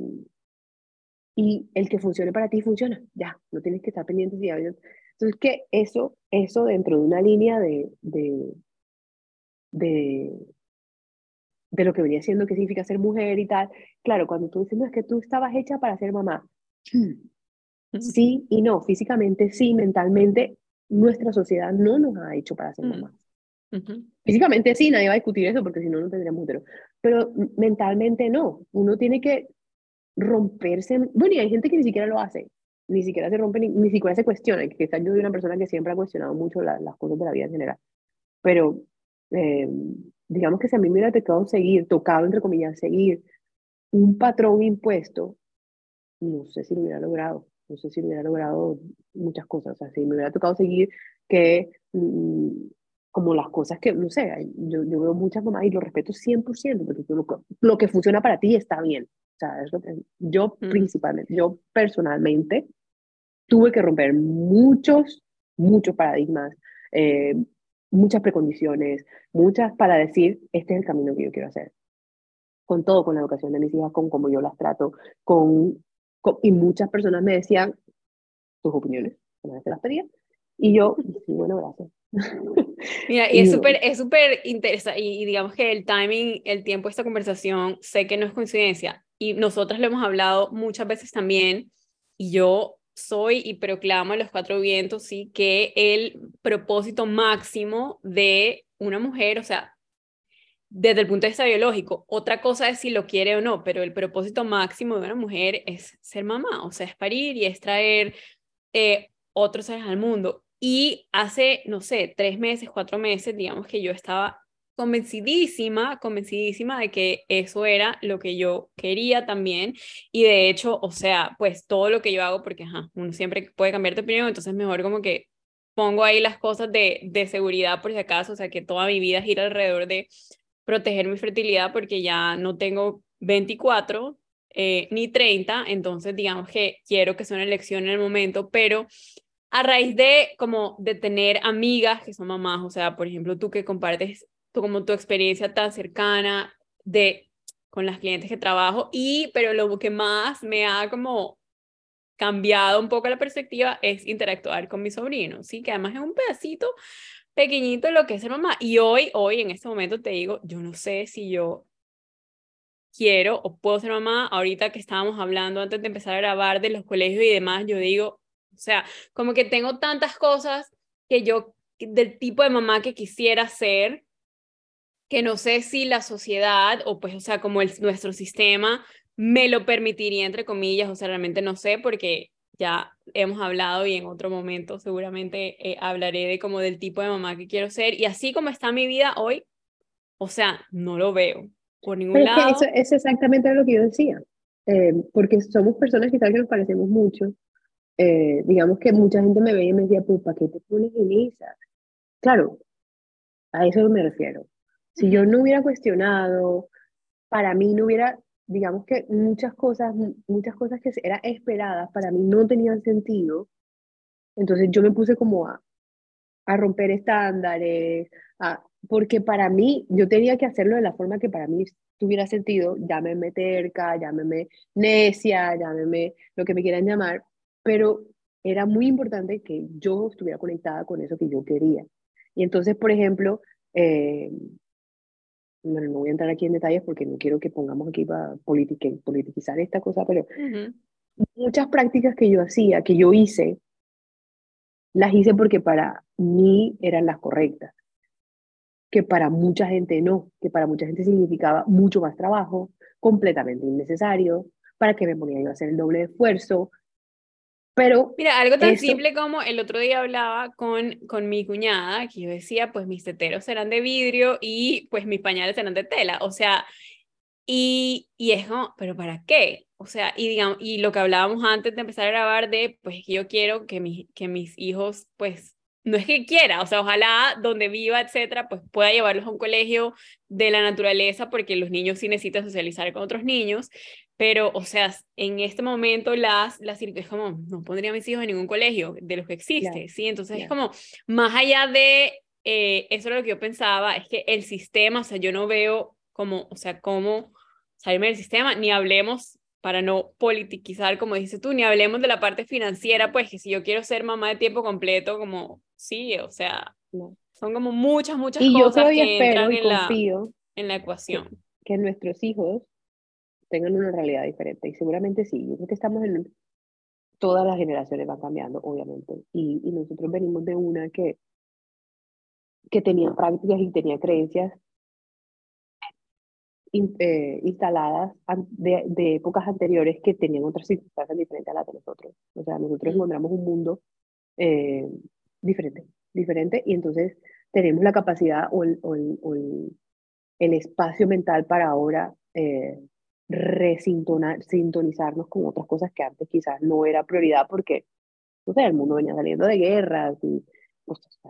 y el que funcione para ti funciona. Ya, no tienes que estar pendiente. Si hay- Entonces, que eso, eso dentro de una línea de, de, de, de lo que venía siendo, qué significa ser mujer y tal. Claro, cuando tú dices, no, es que tú estabas hecha para ser mamá. [clears throat] Sí y no, físicamente sí, mentalmente nuestra sociedad no nos ha hecho para ser
Mm.
mamás.
Ujú.
Físicamente sí, nadie va a discutir eso porque si no, no tendríamos útero. Pero mentalmente no. Uno tiene que romperse. Bueno, y hay gente que ni siquiera lo hace. Ni siquiera se rompe, ni, ni siquiera se cuestiona. Que quizás yo soy una persona que siempre ha cuestionado mucho la- las cosas de la vida en general. Pero eh, digamos que si a mí me hubiera tocado seguir, tocado entre comillas, seguir un patrón impuesto, no sé si lo hubiera logrado. No sé si hubiera logrado muchas cosas. O sea, si me hubiera tocado seguir que, mm, como las cosas que, no sé, yo, yo veo muchas mamás y lo respeto 100%, porque lo, que- lo que funciona para ti está bien. O sea, es lo que, yo
Mm.
principalmente, yo personalmente tuve que romper muchos, muchos paradigmas, eh, muchas precondiciones, muchas para decir, este es el camino que yo quiero hacer. Con todo, con la educación de mis hijas, con cómo yo las trato, con- y muchas personas me decían tus opiniones, una se las pedía, y yo, sí, bueno, gracias. [laughs]
Mira, y es súper, es súper interesante, y, y digamos que el timing, el tiempo de esta conversación, sé que no es coincidencia, y nosotras lo hemos hablado muchas veces también, y yo soy y proclamo a los cuatro vientos, sí, que el propósito máximo de una mujer, o sea, desde el punto de vista biológico, otra cosa es si lo quiere o no, pero el propósito máximo de una mujer es ser mamá, o sea, es parir y es traer eh, otros seres al mundo. Y hace, no sé, tres meses, cuatro meses, digamos que yo estaba convencidísima, convencidísima de que eso era lo que yo quería también. Y de hecho, o sea, pues todo lo que yo hago, porque ajá, uno siempre puede cambiar de opinión, entonces mejor como que pongo ahí las cosas de, de seguridad por si acaso, o sea, que toda mi vida gira alrededor de proteger mi fertilidad porque ya no tengo 24 eh, ni 30, entonces digamos que quiero que sea una elección en el momento, pero a raíz de como de tener amigas que son mamás, o sea, por ejemplo, tú que compartes tú como tu experiencia tan cercana de con las clientes que trabajo y pero lo que más me ha como cambiado un poco la perspectiva es interactuar con mi sobrino, sí, que además es un pedacito pequeñito lo que es ser mamá. Y hoy hoy en este momento te digo, yo no sé si yo quiero o puedo ser mamá, ahorita que estábamos hablando antes de empezar a grabar de los colegios y demás, yo digo, o sea, como que tengo tantas cosas que yo, del tipo de mamá que quisiera ser, que no sé si la sociedad o pues, o sea, como el, nuestro sistema me lo permitiría, entre comillas, o sea, realmente no sé porque ya hemos hablado y en otro momento seguramente eh, hablaré de como del tipo de mamá que quiero ser y así como está mi vida hoy, o sea, no lo veo por ningún
Pero
lado.
es que eso es exactamente lo que yo decía, eh, porque somos personas quizás que nos parecemos mucho. Eh, digamos que mucha gente me veía y me decía, pues, ¿para qué te pones en esa? Claro, a eso me refiero. Si yo no hubiera cuestionado, para mí no hubiera, digamos que muchas cosas, muchas cosas que eran esperadas, para mí no tenían sentido. Entonces yo me puse como a, a romper estándares, a, porque para mí, yo tenía que hacerlo de la forma que para mí tuviera sentido, llámeme terca, llámeme necia, llámeme lo que me quieran llamar, pero era muy importante que yo estuviera conectada con eso que yo quería. Y entonces, por ejemplo, eh, bueno, no voy a entrar aquí en detalles porque no quiero que pongamos aquí para politique, politizar esta cosa, pero
Uh -huh.
muchas prácticas que yo hacía, que yo hice, las hice porque para mí eran las correctas, que para mucha gente no, que para mucha gente significaba mucho más trabajo, completamente innecesario, para que me ponía yo a hacer el doble de esfuerzo, pero...
Mira, algo tan
eso...
simple como el otro día hablaba con, con mi cuñada, que yo decía, pues mis teteros serán de vidrio y pues mis pañales serán de tela, o sea, y, y es como, pero ¿para qué? O sea, y digamos, y lo que hablábamos antes de empezar a grabar de, pues yo quiero que, mi, que mis hijos, pues, no es que quiera, o sea, ojalá donde viva, etcétera, pues pueda llevarlos a un colegio de la naturaleza porque los niños sí necesitan socializar con otros niños, pero, o sea, en este momento las, las es como, no pondría a mis hijos en ningún colegio de los que existe, ¿sí? Entonces es como, más allá de, eh, eso es lo que yo pensaba, es que el sistema, o sea, yo no veo como, o sea, cómo salirme del sistema, ni hablemos para no politiquizar, como dices tú, ni hablemos de la parte financiera, pues que si yo quiero ser mamá de tiempo completo, como sí, o sea, son como muchas, muchas cosas que entran en, la, en la ecuación.
Que, nuestros hijos tengan una realidad diferente, y seguramente sí, yo creo que estamos en... Todas las generaciones van cambiando, obviamente, y, y nosotros venimos de una que, que tenía prácticas y tenía creencias eh, instaladas de, de, épocas anteriores que tenían otras circunstancias diferentes a las de nosotros. O sea, nosotros encontramos un mundo eh, diferente, diferente, y entonces tenemos la capacidad o el, o el, el, espacio mental para ahora eh, resintonizarnos con otras cosas que antes quizás no era prioridad porque, o sea, el mundo venía saliendo de guerras y,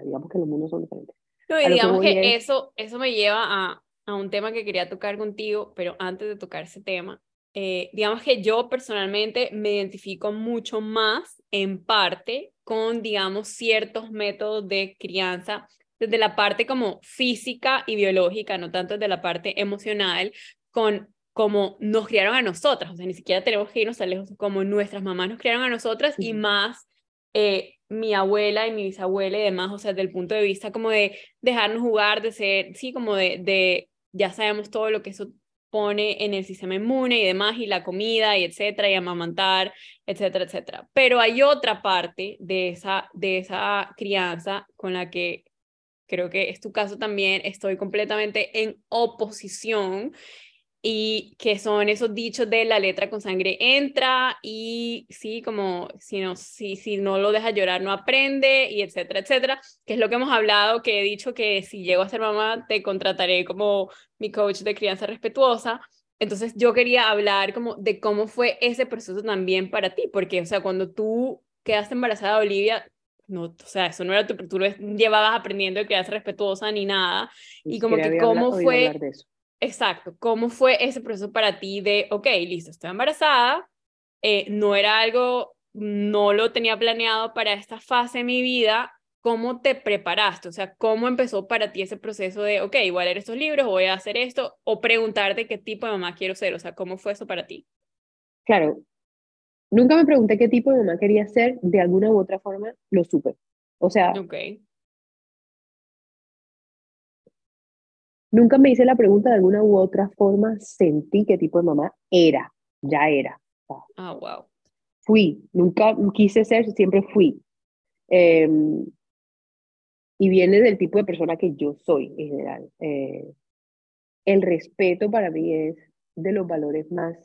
digamos que los mundos son diferentes.
No, y digamos que, eso, eso me lleva a, a un tema que quería tocar contigo, pero antes de tocar ese tema, eh, digamos que yo personalmente me identifico mucho más en parte con, digamos, ciertos métodos de crianza desde la parte como física y biológica, no tanto desde la parte emocional, con como nos criaron a nosotras, o sea, ni siquiera tenemos que irnos tan lejos como nuestras mamás nos criaron a nosotras y más eh, mi abuela y mi bisabuela y demás, o sea, desde el punto de vista como de dejarnos jugar, de ser, sí, como de, de ya sabemos todo lo que eso pone en el sistema inmune y demás, y la comida, y etcétera, y amamantar, etcétera, etcétera. Pero hay otra parte de esa, de esa crianza con la que creo que es tu caso también, estoy completamente en oposición y que son esos dichos de la letra con sangre entra y sí, como si no, si, si no lo deja llorar no aprende y etcétera, etcétera, que es lo que hemos hablado, que he dicho que si llego a ser mamá te contrataré como mi coach de crianza respetuosa. Entonces yo quería hablar como de cómo fue ese proceso también para ti, porque o sea, cuando tú quedaste embarazada de Olivia, no, o sea, eso no era tu, tú llevabas aprendiendo de crianza respetuosa ni nada, y como que cómo fue Exacto. ¿Cómo fue ese proceso para ti de, ok, listo, estoy embarazada, eh, no era algo, no lo tenía planeado para esta fase de mi vida, ¿cómo te preparaste? O sea, ¿cómo empezó para ti ese proceso de, ok, voy a leer estos libros, voy a hacer esto, o preguntarte qué tipo de mamá quiero ser? O sea, ¿cómo fue eso para ti?
Claro, nunca me pregunté qué tipo de mamá quería ser, de alguna u otra forma lo supe. O sea,
okay.
Nunca me hice la pregunta de alguna u otra forma, sentí qué tipo de mamá era, ya era.
Ah, wow.
Fui, nunca quise ser, siempre fui. Em, y viene del tipo de persona que yo soy en general. Eh, el respeto para mí es de los valores más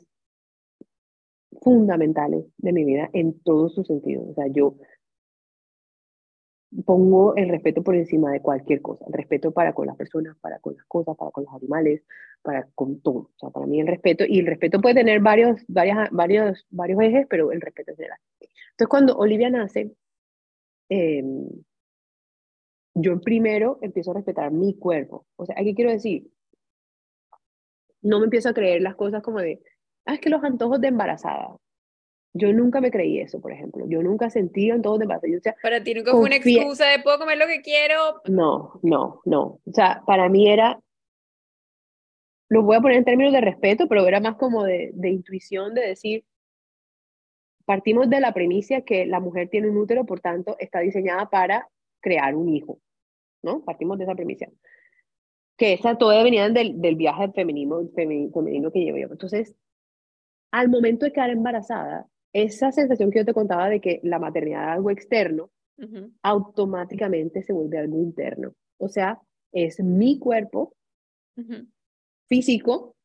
fundamentales de mi vida en todos sus sentidos. O sea, yo pongo el respeto por encima de cualquier cosa. El respeto para con las personas, para con las cosas, para con los animales, para con todo. O sea, para mí el respeto, y el respeto puede tener varios, varias, varios, varios ejes, pero el respeto es general. Entonces, cuando Olivia nace, em, yo primero empiezo a respetar mi cuerpo. O sea, ¿qué quiero decir? No me empiezo a creer las cosas como de, ah, es que los antojos de embarazada. Yo nunca me creí eso, por ejemplo. Yo nunca sentí en todo de base. Yo,
para ti nunca fue una excusa de puedo comer lo que quiero.
No, no, no. O sea, para mí era, lo voy a poner en términos de respeto, pero era más como de, de intuición, de decir, partimos de la premisa que la mujer tiene un útero, por tanto, está diseñada para crear un hijo, ¿no? Partimos de esa premisa. Que esa toda venía del, del viaje femenino, femenino que llevo yo. Entonces, al momento de quedar embarazada, esa sensación que yo te contaba de que la maternidad es algo externo, automáticamente se vuelve algo interno. O sea, es mi cuerpo físico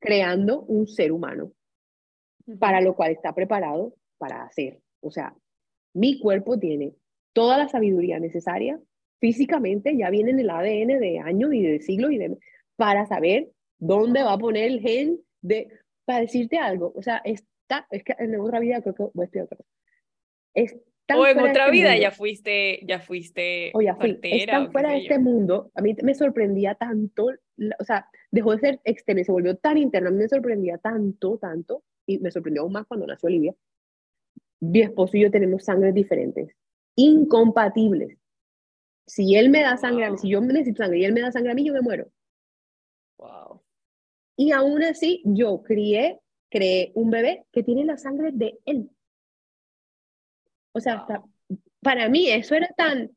creando un ser humano para lo cual está preparado para hacer. O sea, mi cuerpo tiene toda la sabiduría necesaria físicamente, ya viene en el ADN de años y de siglos y de para saber dónde va a poner el gen de para decirte algo, o sea, es es que en otra vida creo que voy a estudiar otra cosa. Es tan
o en
fuera de
otra
este
vida
mundo.
ya fuiste, ya fuiste
o ya fui, es
partera
tan fuera de
yo.
este mundo, a mí me sorprendía tanto, o sea, dejó de ser externo y se volvió tan interno, a mí me sorprendía tanto, tanto, y me sorprendió aún más cuando nació Olivia. Mi esposo y yo tenemos sangres diferentes, incompatibles. Si él me da sangre, a mí,
Wow.
si yo necesito sangre y él me da sangre a mí, yo me muero.
Wow.
Y aún así, yo crié, creé un bebé que tiene la sangre de él. O sea, hasta- para mí eso era tan,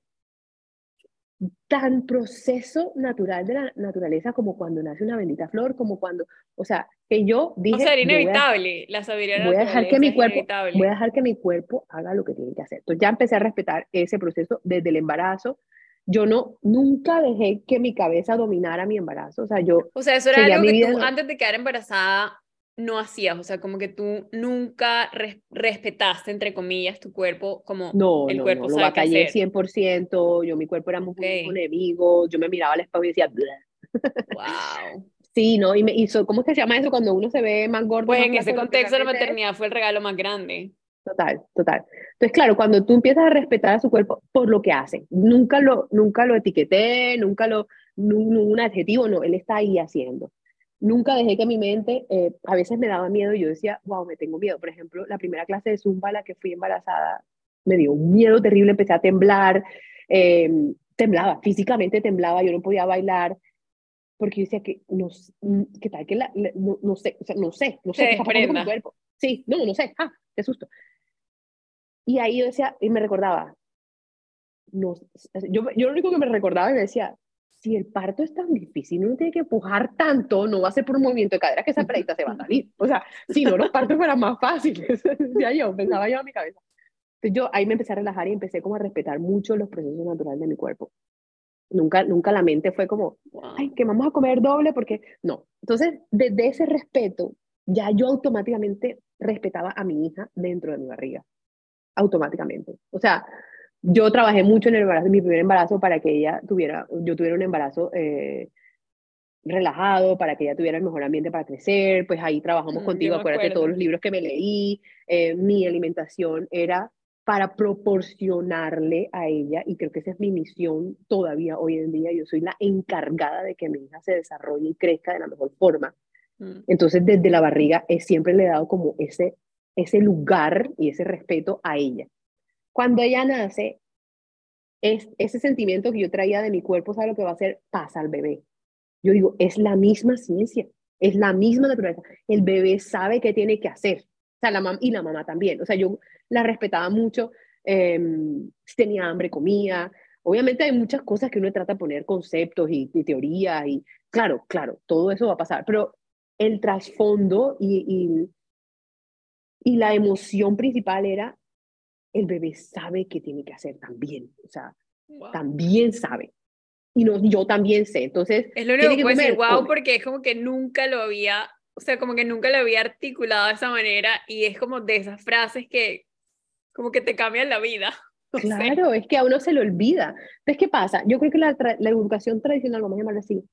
tan proceso natural de la naturaleza como cuando nace una bendita flor, como cuando, o sea, que yo dije,
O sea, era
voy a-
inevitable. La sabiduría
voy a dejar que mi cuerpo,
inevitable.
voy a dejar que mi cuerpo haga lo que tiene que hacer. Entonces ya empecé a respetar ese proceso desde el embarazo. Yo no, nunca dejé que mi cabeza dominara mi embarazo. O sea, yo,
O sea, eso era algo que tú antes de quedar embarazada no hacías. O sea, como que tú nunca res- respetaste, entre comillas, tu cuerpo como
no,
el
no,
cuerpo
no, lo
sabe qué
batallé
hacer.
100%, yo mi cuerpo era muy
Ok.
un enemigo, yo me miraba al espejo y decía.
Wow. [laughs]
sí, ¿no? Y me hizo, ¿cómo es que se llama eso cuando uno se ve más gordo?
Pues
más
en ese
lo
contexto la maternidad fue el regalo más grande.
Total, total. Entonces, claro, cuando tú empiezas a respetar a su cuerpo por lo que hace, nunca lo, nunca lo etiqueté, nunca lo, ningún adjetivo, no, él está ahí haciendo. Nunca dejé que mi mente, eh, a veces me daba miedo y yo decía, wow, me tengo miedo. Por ejemplo, la primera clase de Zumba a la que fui embarazada, me dio un miedo terrible, empecé a temblar, eh, temblaba, físicamente temblaba, yo no podía bailar, porque yo decía que no, mm, ¿qué tal? Que la, la- no, no sé, o sea, no sé, no sé qué mi cuerpo. Sí, no, no sé, ah, qué susto. Y ahí yo decía, y me recordaba, no, yo, yo lo único que me recordaba y me decía, si el parto es tan difícil, uno tiene que empujar tanto, no va a ser por un movimiento de cadera que esa peladita se va a salir. O sea, si no, los partos fueran más fáciles, [laughs] decía yo, pensaba yo en mi cabeza. Entonces yo ahí me empecé a relajar y empecé como a respetar mucho los procesos naturales de mi cuerpo. Nunca, nunca la mente fue como, ay, que vamos a comer doble porque no. Entonces, desde ese respeto, ya yo automáticamente respetaba a mi hija dentro de mi barriga. Automáticamente. O sea, yo trabajé mucho en el embarazo, en mi primer embarazo para que ella tuviera, yo tuviera un embarazo eh, relajado, para que ella tuviera el mejor ambiente para crecer. Pues ahí trabajamos
Mm,
contigo, acuérdate de todos los libros que me leí. eh, mi alimentación era para proporcionarle a ella, y creo que esa es mi misión todavía hoy en día, yo soy la encargada de que mi hija se desarrolle y crezca de la mejor forma.
Mm.
Entonces, desde la barriga eh, siempre le he dado como ese, ese lugar y ese respeto a ella. Cuando ella nace, es ese sentimiento que yo traía de mi cuerpo, ¿sabe lo que va a hacer? Pasa al bebé. Yo digo, es la misma ciencia, es la misma naturaleza. El bebé sabe qué tiene que hacer. O sea, la mam y la mamá también. O sea, yo la respetaba mucho. eh, si tenía hambre, comía. Obviamente hay muchas cosas que uno trata de poner conceptos y, y teorías y claro, claro, todo eso va a pasar, pero el trasfondo y, y, y la emoción principal era el bebé sabe qué tiene que hacer también, o sea,
Wow.
también sabe. Y no, yo también sé, entonces
Es lo único que
que comer,
wow,
come.
porque es como que nunca lo había, o sea, como que nunca lo había articulado de esa manera y es como de esas frases que como que te cambian la vida. [laughs] No sé.
Claro, es que a uno se le olvida. Entonces, ¿qué pasa? Yo creo que la, la educación tradicional, vamos a llamarla así,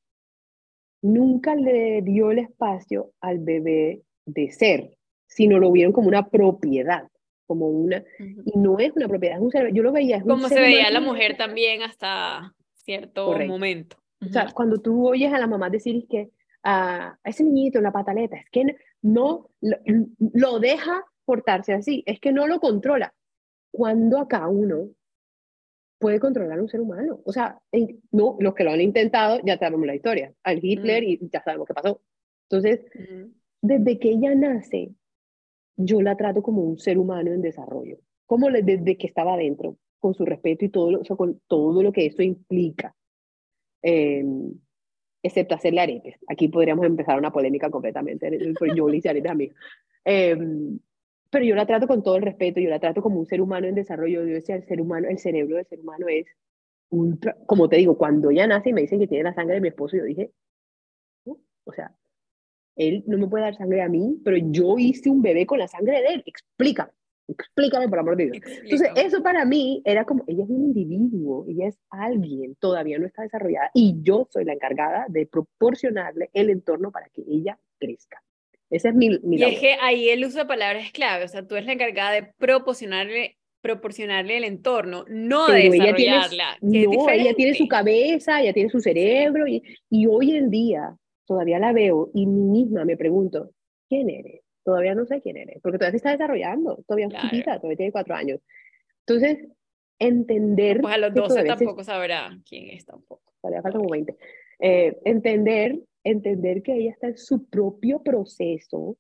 nunca le dio el espacio al bebé de ser, sino lo vieron como una propiedad, como una,
Ujú.
y no es una propiedad, es un ser, yo lo veía, es un
Como se
ser
veía
humano
la mujer también hasta cierto
Correcto.
momento.
O sea, cuando tú oyes a la mamá decir que a ese niñito, la pataleta, es que no lo, lo deja portarse así, es que no lo controla. Cuando acá uno puede controlar a un ser humano. O sea, no, los que lo han intentado ya sabemos la historia, al Hitler
Mm.
y ya sabemos qué pasó. Entonces, desde que ella nace, yo la trato como un ser humano en desarrollo, como desde que estaba adentro, con su respeto y todo lo, o sea, con todo lo que eso implica. Eh, excepto hacerle aretes. Aquí podríamos empezar una polémica completamente, yo le hice aretes a mí. Eh, pero yo la trato con todo el respeto, yo la trato como un ser humano en desarrollo. Yo decía, el ser humano, el cerebro del ser humano es ultra, como te digo, cuando ella nace y me dicen que tiene la sangre de mi esposo, yo dije, "Uh", o sea, él no me puede dar sangre a mí, pero yo hice un bebé con la sangre de él. Explícame, explícame por amor de Dios. Entonces, eso para mí era como, ella es un individuo, ella es alguien, todavía no está desarrollada, y yo soy la encargada de proporcionarle el entorno para que ella crezca. Ese es mi, mi
Y es que ahí el uso de palabras es clave, o sea, tú eres la encargada de proporcionarle proporcionarle el entorno, no de desarrollarla.
no, ella tiene su cabeza, ella tiene su cerebro y, y hoy en día todavía la veo y mí misma me pregunto, ¿quién eres? Todavía no sé quién eres, porque todavía se está desarrollando, todavía es chiquita, todavía tiene cuatro años. Entonces, entender...
Pues a los 12 tampoco sabrá quién es tampoco.
Todavía falta como 20. Eh, entender, entender que ella está en su propio proceso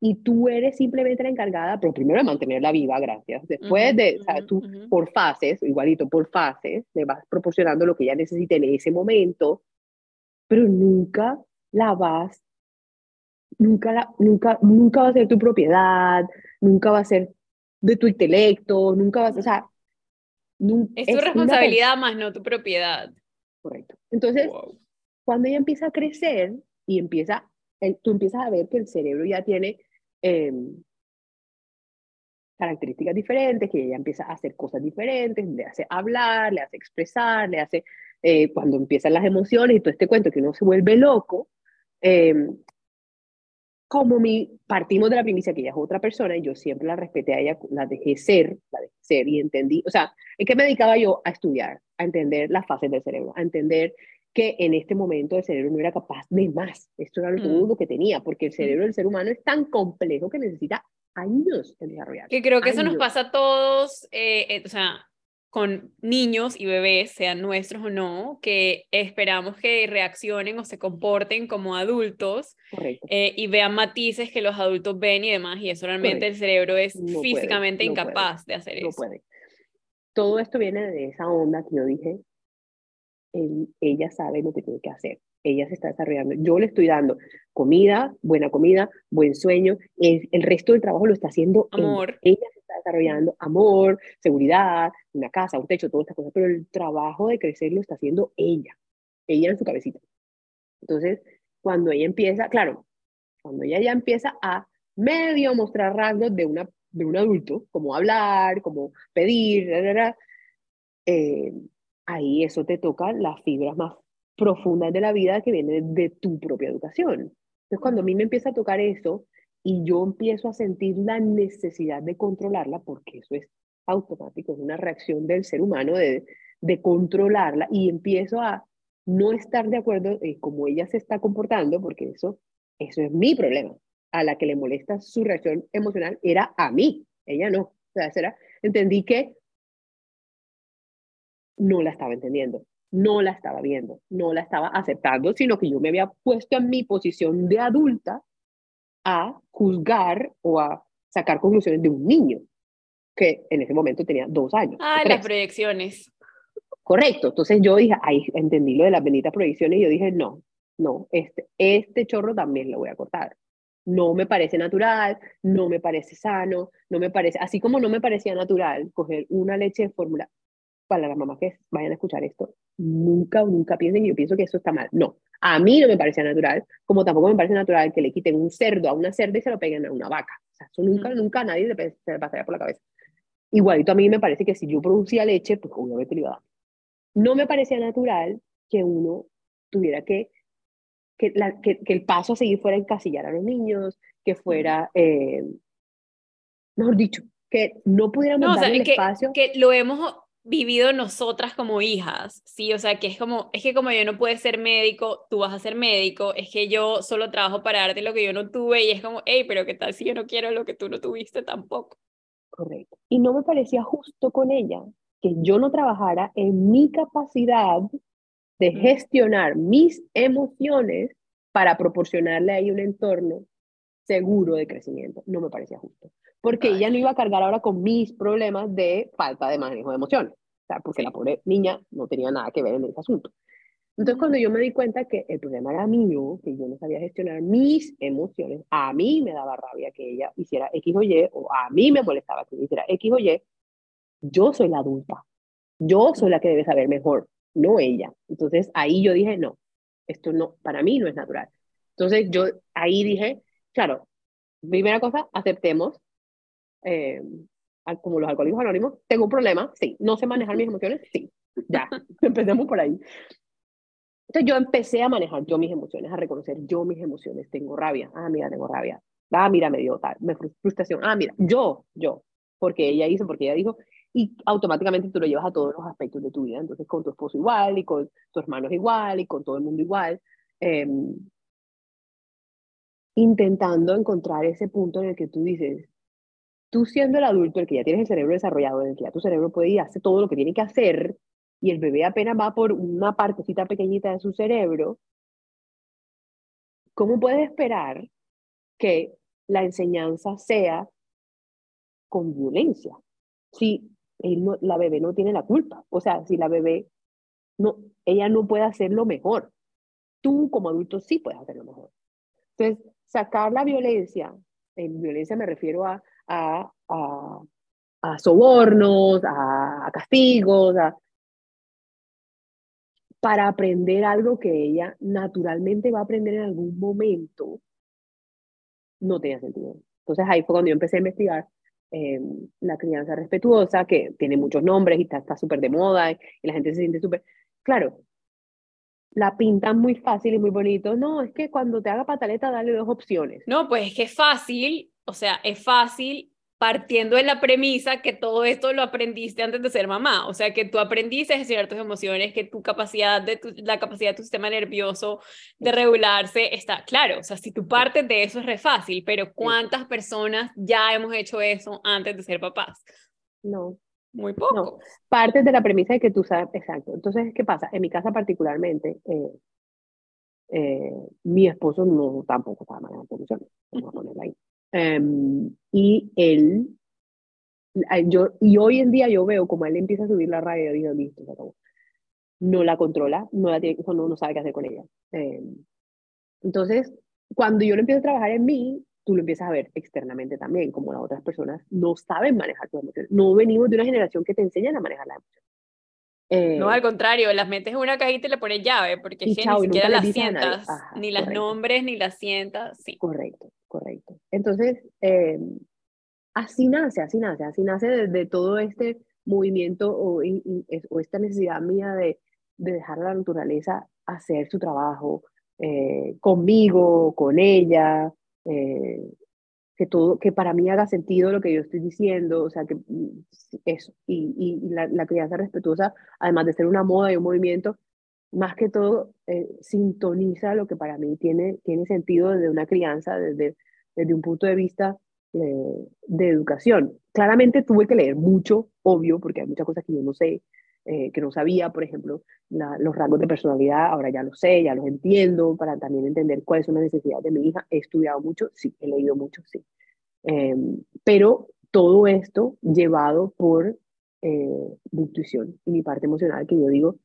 y tú eres simplemente la encargada, pero primero de mantenerla viva, gracias. Después de, o sea, tú por fases, igualito por fases, le vas proporcionando lo que ella necesite en ese momento, pero nunca la vas, nunca, la, nunca, nunca va a ser tu propiedad, nunca va a ser de tu intelecto, nunca vas, o sea,
es tu responsabilidad más no tu propiedad.
Correcto. Entonces, cuando ella empieza a crecer y empieza, tú empiezas a ver que el cerebro ya tiene em, características diferentes, que ella empieza a hacer cosas diferentes, le hace hablar, le hace expresar, le hace, eh, cuando empiezan las emociones y todo este cuento que uno se vuelve loco, em, como mi, partimos de la primicia que ella es otra persona y yo siempre la respeté a ella, la dejé ser, la dejé ser y entendí, o sea, ¿en qué me dedicaba yo? A estudiar, a entender las fases del cerebro, a entender que en este momento el cerebro no era capaz de más. Esto era lo mm. único que tenía, porque el cerebro del ser humano es tan complejo que necesita años en desarrollar.
Que creo que eso nos pasa a todos, eh, eh, o sea, con niños y bebés, sean nuestros o no, que esperamos que reaccionen o se comporten como adultos eh, y vean matices que los adultos ven y demás, y eso realmente el cerebro es físicamente incapaz de hacer eso.
Puede. Todo esto viene de esa onda que yo dije, ella sabe lo que tiene que hacer, ella se está desarrollando, yo le estoy dando comida, buena comida, buen sueño, el, el resto del trabajo lo está haciendo
Amor.
ella desarrollando amor, seguridad, una casa, un techo, todas estas cosas, pero el trabajo de crecer lo está haciendo ella, ella en su cabecita. Entonces, cuando ella empieza, claro, cuando ella ya empieza a medio mostrar rasgos de, una, de un adulto, como hablar, como pedir, eh, ahí eso te toca las fibras más profundas de la vida que vienen de tu propia educación. Entonces, cuando a mí me empieza a tocar eso, y yo empiezo a sentir la necesidad de controlarla, porque eso es automático, es una reacción del ser humano de, de controlarla y empiezo a no estar de acuerdo en cómo ella se está comportando, porque eso, eso es mi problema. A la que le molesta su reacción emocional era a mí, ella no. O sea, era, entendí que no la estaba entendiendo, no la estaba viendo, no la estaba aceptando, sino que yo me había puesto en mi posición de adulta a juzgar o a sacar conclusiones de un niño que en ese momento tenía dos años.
Ah, las proyecciones.
Correcto. Entonces yo dije, ahí entendí lo de las benditas proyecciones y yo dije, no, no, este, este chorro también lo voy a cortar. No me parece natural, no me parece sano, no me parece, así como no me parecía natural coger una leche de fórmula, para las mamás que vayan a escuchar esto, nunca, nunca piensen que yo pienso que eso está mal. No, a mí no me parece natural, como tampoco me parece natural que le quiten un cerdo a una cerda y se lo peguen a una vaca. O sea, eso nunca, nunca a nadie le, se le pasaría por la cabeza. Igualito a mí me parece que si yo producía leche, pues obviamente le iba a dar. No me parecía natural que uno tuviera que, que, la, que, el paso a seguir fuera encasillar a los niños, que fuera, eh, mejor dicho, que no pudiéramos no, dar el espacio.
Que lo hemos vivido nosotras como hijas, ¿sí? O sea, que es como, es que como yo no puedo ser médico, tú vas a ser médico, es que yo solo trabajo para darte lo que yo no tuve y es como, hey, pero ¿qué tal si yo no quiero lo que tú no tuviste tampoco?
Correcto. Y no me parecía justo con ella que yo no trabajara en mi capacidad de gestionar mis emociones para proporcionarle ahí un entorno seguro de crecimiento. No me parecía justo porque ella no iba a cargar ahora con mis problemas de falta de manejo de emociones, o sea, porque la pobre niña no tenía nada que ver en ese asunto. Entonces, cuando yo me di cuenta que el problema era mío, que yo no sabía gestionar mis emociones, a mí me daba rabia que ella hiciera X o Y, o a mí me molestaba que ella hiciera X o Y, yo soy la adulta, yo soy la que debe saber mejor, no ella. Entonces, ahí yo dije, no, esto no, para mí no es natural. Entonces, yo ahí dije, claro, primera cosa, aceptemos eh, como los alcohólicos anónimos, tengo un problema, sí, no sé manejar mis emociones, sí, ya, [laughs] [laughs] empecemos por ahí. Entonces yo empecé a manejar yo mis emociones, a reconocer yo mis emociones, tengo rabia, ah, mira, tengo rabia, ah, mira, me dio tal, me frustración, ah, mira, yo, yo. porque ella hizo, porque ella dijo, y automáticamente tú lo llevas a todos los aspectos de tu vida. Entonces, con tu esposo igual, y con tu hermano igual, y con todo el mundo igual. Em, intentando encontrar ese punto en el que tú dices, tú siendo el adulto, el que ya tienes el cerebro desarrollado, el que ya tu cerebro puede ir a hacer todo lo que tiene que hacer, y el bebé apenas va por una partecita pequeñita de su cerebro, ¿cómo puedes esperar que la enseñanza sea con violencia? Si la bebé no tiene la culpa, o sea, si la bebé no, ella no puede hacerlo mejor, tú como adulto sí puedes hacerlo mejor. Entonces, sacar la violencia, en violencia me refiero a, a, a, sobornos, a, castigos, para aprender algo que ella naturalmente va a aprender en algún momento, no tenía sentido. Entonces ahí fue cuando yo empecé a investigar em, la crianza respetuosa, que tiene muchos nombres y está súper de moda y, la gente se siente súper... Claro, la pintan muy fácil y muy bonito. No, es que cuando te haga pataleta, dale dos opciones.
No, pues es que es fácil, o sea, es fácil partiendo de la premisa que todo esto lo aprendiste antes de ser mamá, o sea, que tú aprendiste a gestionar tus emociones, que tu capacidad de la capacidad de tu sistema nervioso de regularse está claro, o sea, si tú partes de eso es re fácil, pero ¿cuántas personas ya hemos hecho eso antes de ser papás?
No.
Muy poco. No.
Partes de la premisa de que tú sabes, exacto. Entonces, ¿qué pasa? En mi casa particularmente, eh, eh, mi esposo no tampoco estaba manejando emociones, vamos a ponerla ahí. Em, y él, yo, y hoy en día yo veo como él empieza a subir la radio, digo, listo, No la controla, no, la tiene, no, no sabe qué hacer con ella. Em, entonces, cuando yo lo empiezo a trabajar en mí, tú lo empiezas a ver externamente también, como las otras personas no saben manejar tus emociones. No venimos de una generación que te enseñan a manejar las
emociones. no, al contrario, las metes en una cajita y le pones llave, porque ni siquiera las sientas, ni las nombres, ni las sientas. Sí.
Correcto correcto. Entonces, eh, así nace, así nace, así nace de, todo este movimiento o, o, esta necesidad mía de, de, dejar a la naturaleza hacer su trabajo eh, conmigo, con ella, eh, que todo, que para mí haga sentido lo que yo estoy diciendo, o sea, que mm, eso, y, y la, la, crianza respetuosa, además de ser una moda y un movimiento, más que todo eh, sintoniza lo que para mí tiene, tiene sentido desde una crianza, desde, desde un punto de vista eh, de educación. Claramente tuve que leer mucho, obvio, porque hay muchas cosas que yo no sé, eh, que no sabía, por ejemplo, los rasgos de personalidad, ahora ya lo sé, ya los entiendo, para también entender cuáles son las necesidades de mi hija. He estudiado mucho, sí, he leído mucho, sí. pero todo esto llevado por mi intuición y mi parte emocional, que yo digo,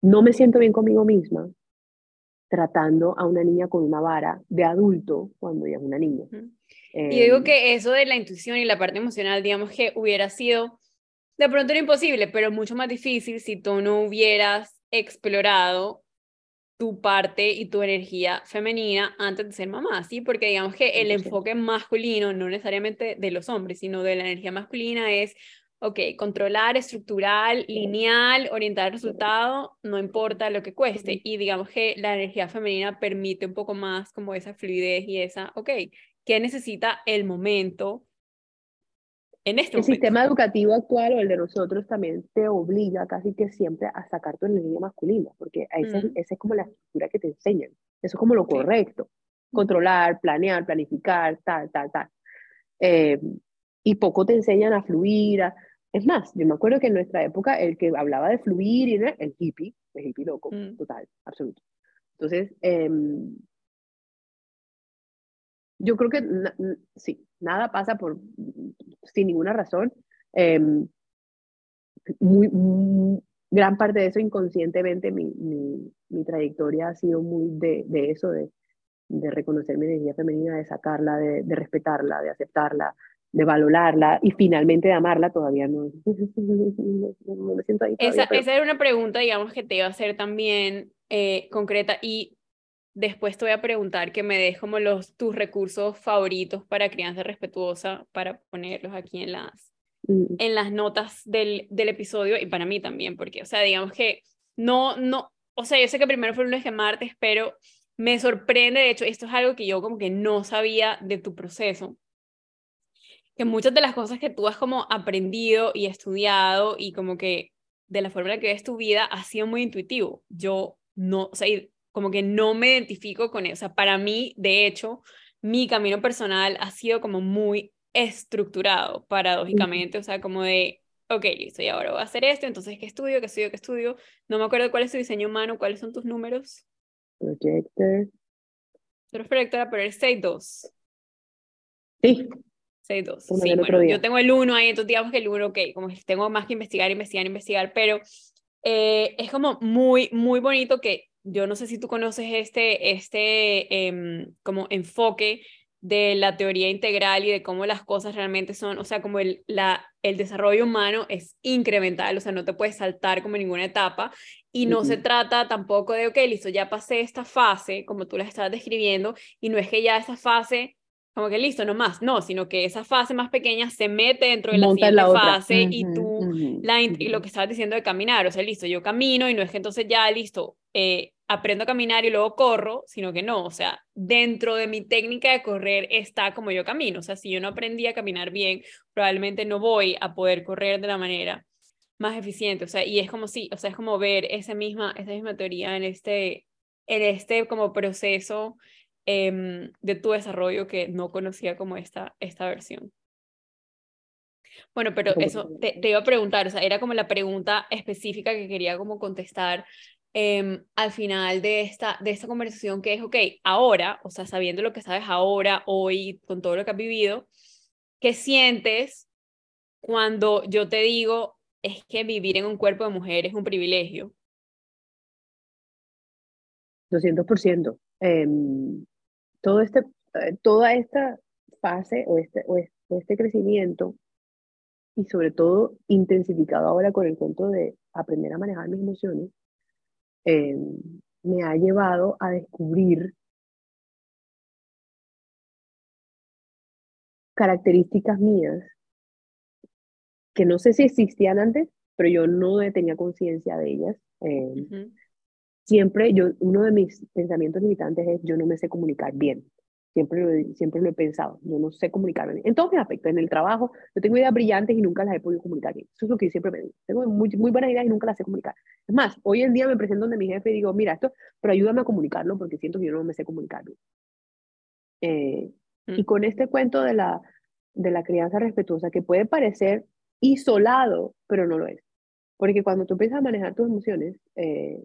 no me siento bien conmigo misma tratando a una niña con una vara de adulto cuando ella es una niña.
y digo em, que eso de la intuición y la parte emocional, digamos que hubiera sido de pronto era imposible, pero mucho más difícil si tú no hubieras explorado tu parte y tu energía femenina antes de ser mamá, ¿sí? Porque digamos que el enfoque masculino, no necesariamente de los hombres, sino de la energía masculina es ok, controlar, estructural, lineal, orientar al resultado, no importa lo que cueste. Y digamos que la energía femenina permite un poco más como esa fluidez y esa, ok, ¿qué necesita el momento en este
El sistema educativo actual o el de nosotros también te obliga casi que siempre a sacar tu energía masculina, porque esa, es, como la estructura que te enseñan. Eso es como lo correcto. Controlar, planear, planificar, tal, tal, tal. Eh, y poco te enseñan a fluir, a, es más, yo me acuerdo que en nuestra época el que hablaba de fluir y era el hippie, el hippie loco, mm. total, absoluto. Entonces, em, yo creo que sí, nada pasa por sin ninguna razón. Em, muy, gran parte de eso inconscientemente, mi, mi, mi trayectoria ha sido muy de, de eso, de, de, reconocer mi energía femenina, de sacarla, de, de respetarla, de aceptarla, de valorarla y finalmente de amarla, todavía no, [laughs] no, me siento ahí.
esa, esa, era una pregunta, digamos, que te iba a hacer también eh, concreta y después te voy a preguntar que me des como los, tus recursos favoritos para crianza respetuosa para ponerlos aquí en las, mm. en las notas del, del episodio y para mí también, porque, o sea, digamos que no, no, o sea, yo sé que primero fue un lunes de martes, pero me sorprende, de hecho, esto es algo que yo como que no sabía de tu proceso que muchas de las cosas que tú has como aprendido y estudiado y como que de la forma en la que ves tu vida ha sido muy intuitivo. Yo no, o sea, como que no me identifico con eso. O sea, para mí, de hecho, mi camino personal ha sido como muy estructurado, paradójicamente, o sea, como de, ok, listo, y ahora voy a hacer esto, entonces, ¿qué estudio? ¿Qué estudio? ¿Qué estudio? No me acuerdo cuál es tu diseño humano, cuáles son tus números.
Projector.
Tú eres proyectora, pero eres 6-2.
Sí.
6-2. Sí, bueno, yo tengo el 1 ahí, entonces digamos que el 1, ok, como tengo más que investigar, investigar, investigar, pero eh, es como muy, muy bonito que yo no sé si tú conoces este, este em, como enfoque de la teoría integral y de cómo las cosas realmente son, o sea, como el, la, el desarrollo humano es incremental, o sea, no te puedes saltar como ninguna etapa y no se trata tampoco de, ok, listo, ya pasé esta fase, como tú la estabas describiendo, y no es que ya esa fase como que listo, no más, no, sino que esa fase más pequeña se mete dentro de la siguiente fase y tú, la, lo que estabas diciendo de caminar, o sea, listo, yo camino y no es que entonces ya, listo, eh, aprendo a caminar y luego corro, sino que no, o sea, dentro de mi técnica de correr está como yo camino, o sea, si yo no aprendí a caminar bien, probablemente no voy a poder correr de la manera más eficiente, o sea, y es como si, o sea, es como ver esa misma, esa misma teoría en este, en este como proceso Em, de tu desarrollo que no conocía como esta, esta versión. Bueno, pero eso te, iba a preguntar, o sea, era como la pregunta específica que quería como contestar em, al final de esta, de esta conversación, que es, ok, ahora, o sea, sabiendo lo que sabes ahora, hoy, con todo lo que has vivido, ¿qué sientes cuando yo te digo, es que vivir en un cuerpo de mujer es un privilegio?
200%. Eh, todo este, eh, toda esta fase o este, o este crecimiento y sobre todo intensificado ahora con el cuento de aprender a manejar mis emociones, eh, me ha llevado a descubrir características mías que no sé si existían antes, pero yo no tenía conciencia de ellas. Eh, siempre yo, uno de mis pensamientos limitantes es yo no me sé comunicar bien. Siempre lo, siempre lo he pensado, yo no sé comunicarme bien. En todos mis aspectos, en el trabajo, yo tengo ideas brillantes y nunca las he podido comunicar bien. Eso es lo que yo siempre me digo. Tengo muy, muy buenas ideas y nunca las sé comunicar. Es más, hoy en día me presento donde mi jefe y digo, mira, esto, pero ayúdame a comunicarlo porque siento que yo no me sé comunicar bien. Eh, y mm. con este cuento de la, de la crianza respetuosa, que puede parecer isolado, pero no lo es. Porque cuando tú empiezas a manejar tus emociones, eh,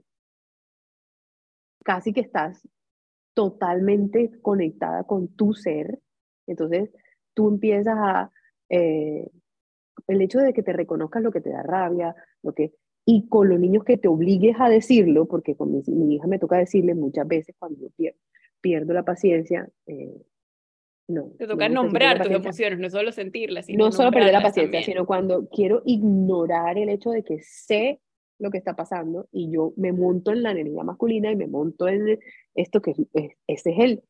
casi que estás totalmente conectada con tu ser. Entonces, tú empiezas a... Eh, el hecho de que te reconozcas lo que te da rabia, lo que... Y con los niños que te obligues a decirlo, porque con mi, hija me toca decirle muchas veces cuando yo pierdo, pierdo la paciencia, eh, no.
Te toca nombrar tus emociones, no solo sentirlas.
no solo perder la paciencia, sino cuando quiero ignorar el hecho de que sé lo que está pasando y yo me monto en la energía masculina y me monto en esto que es, ese es el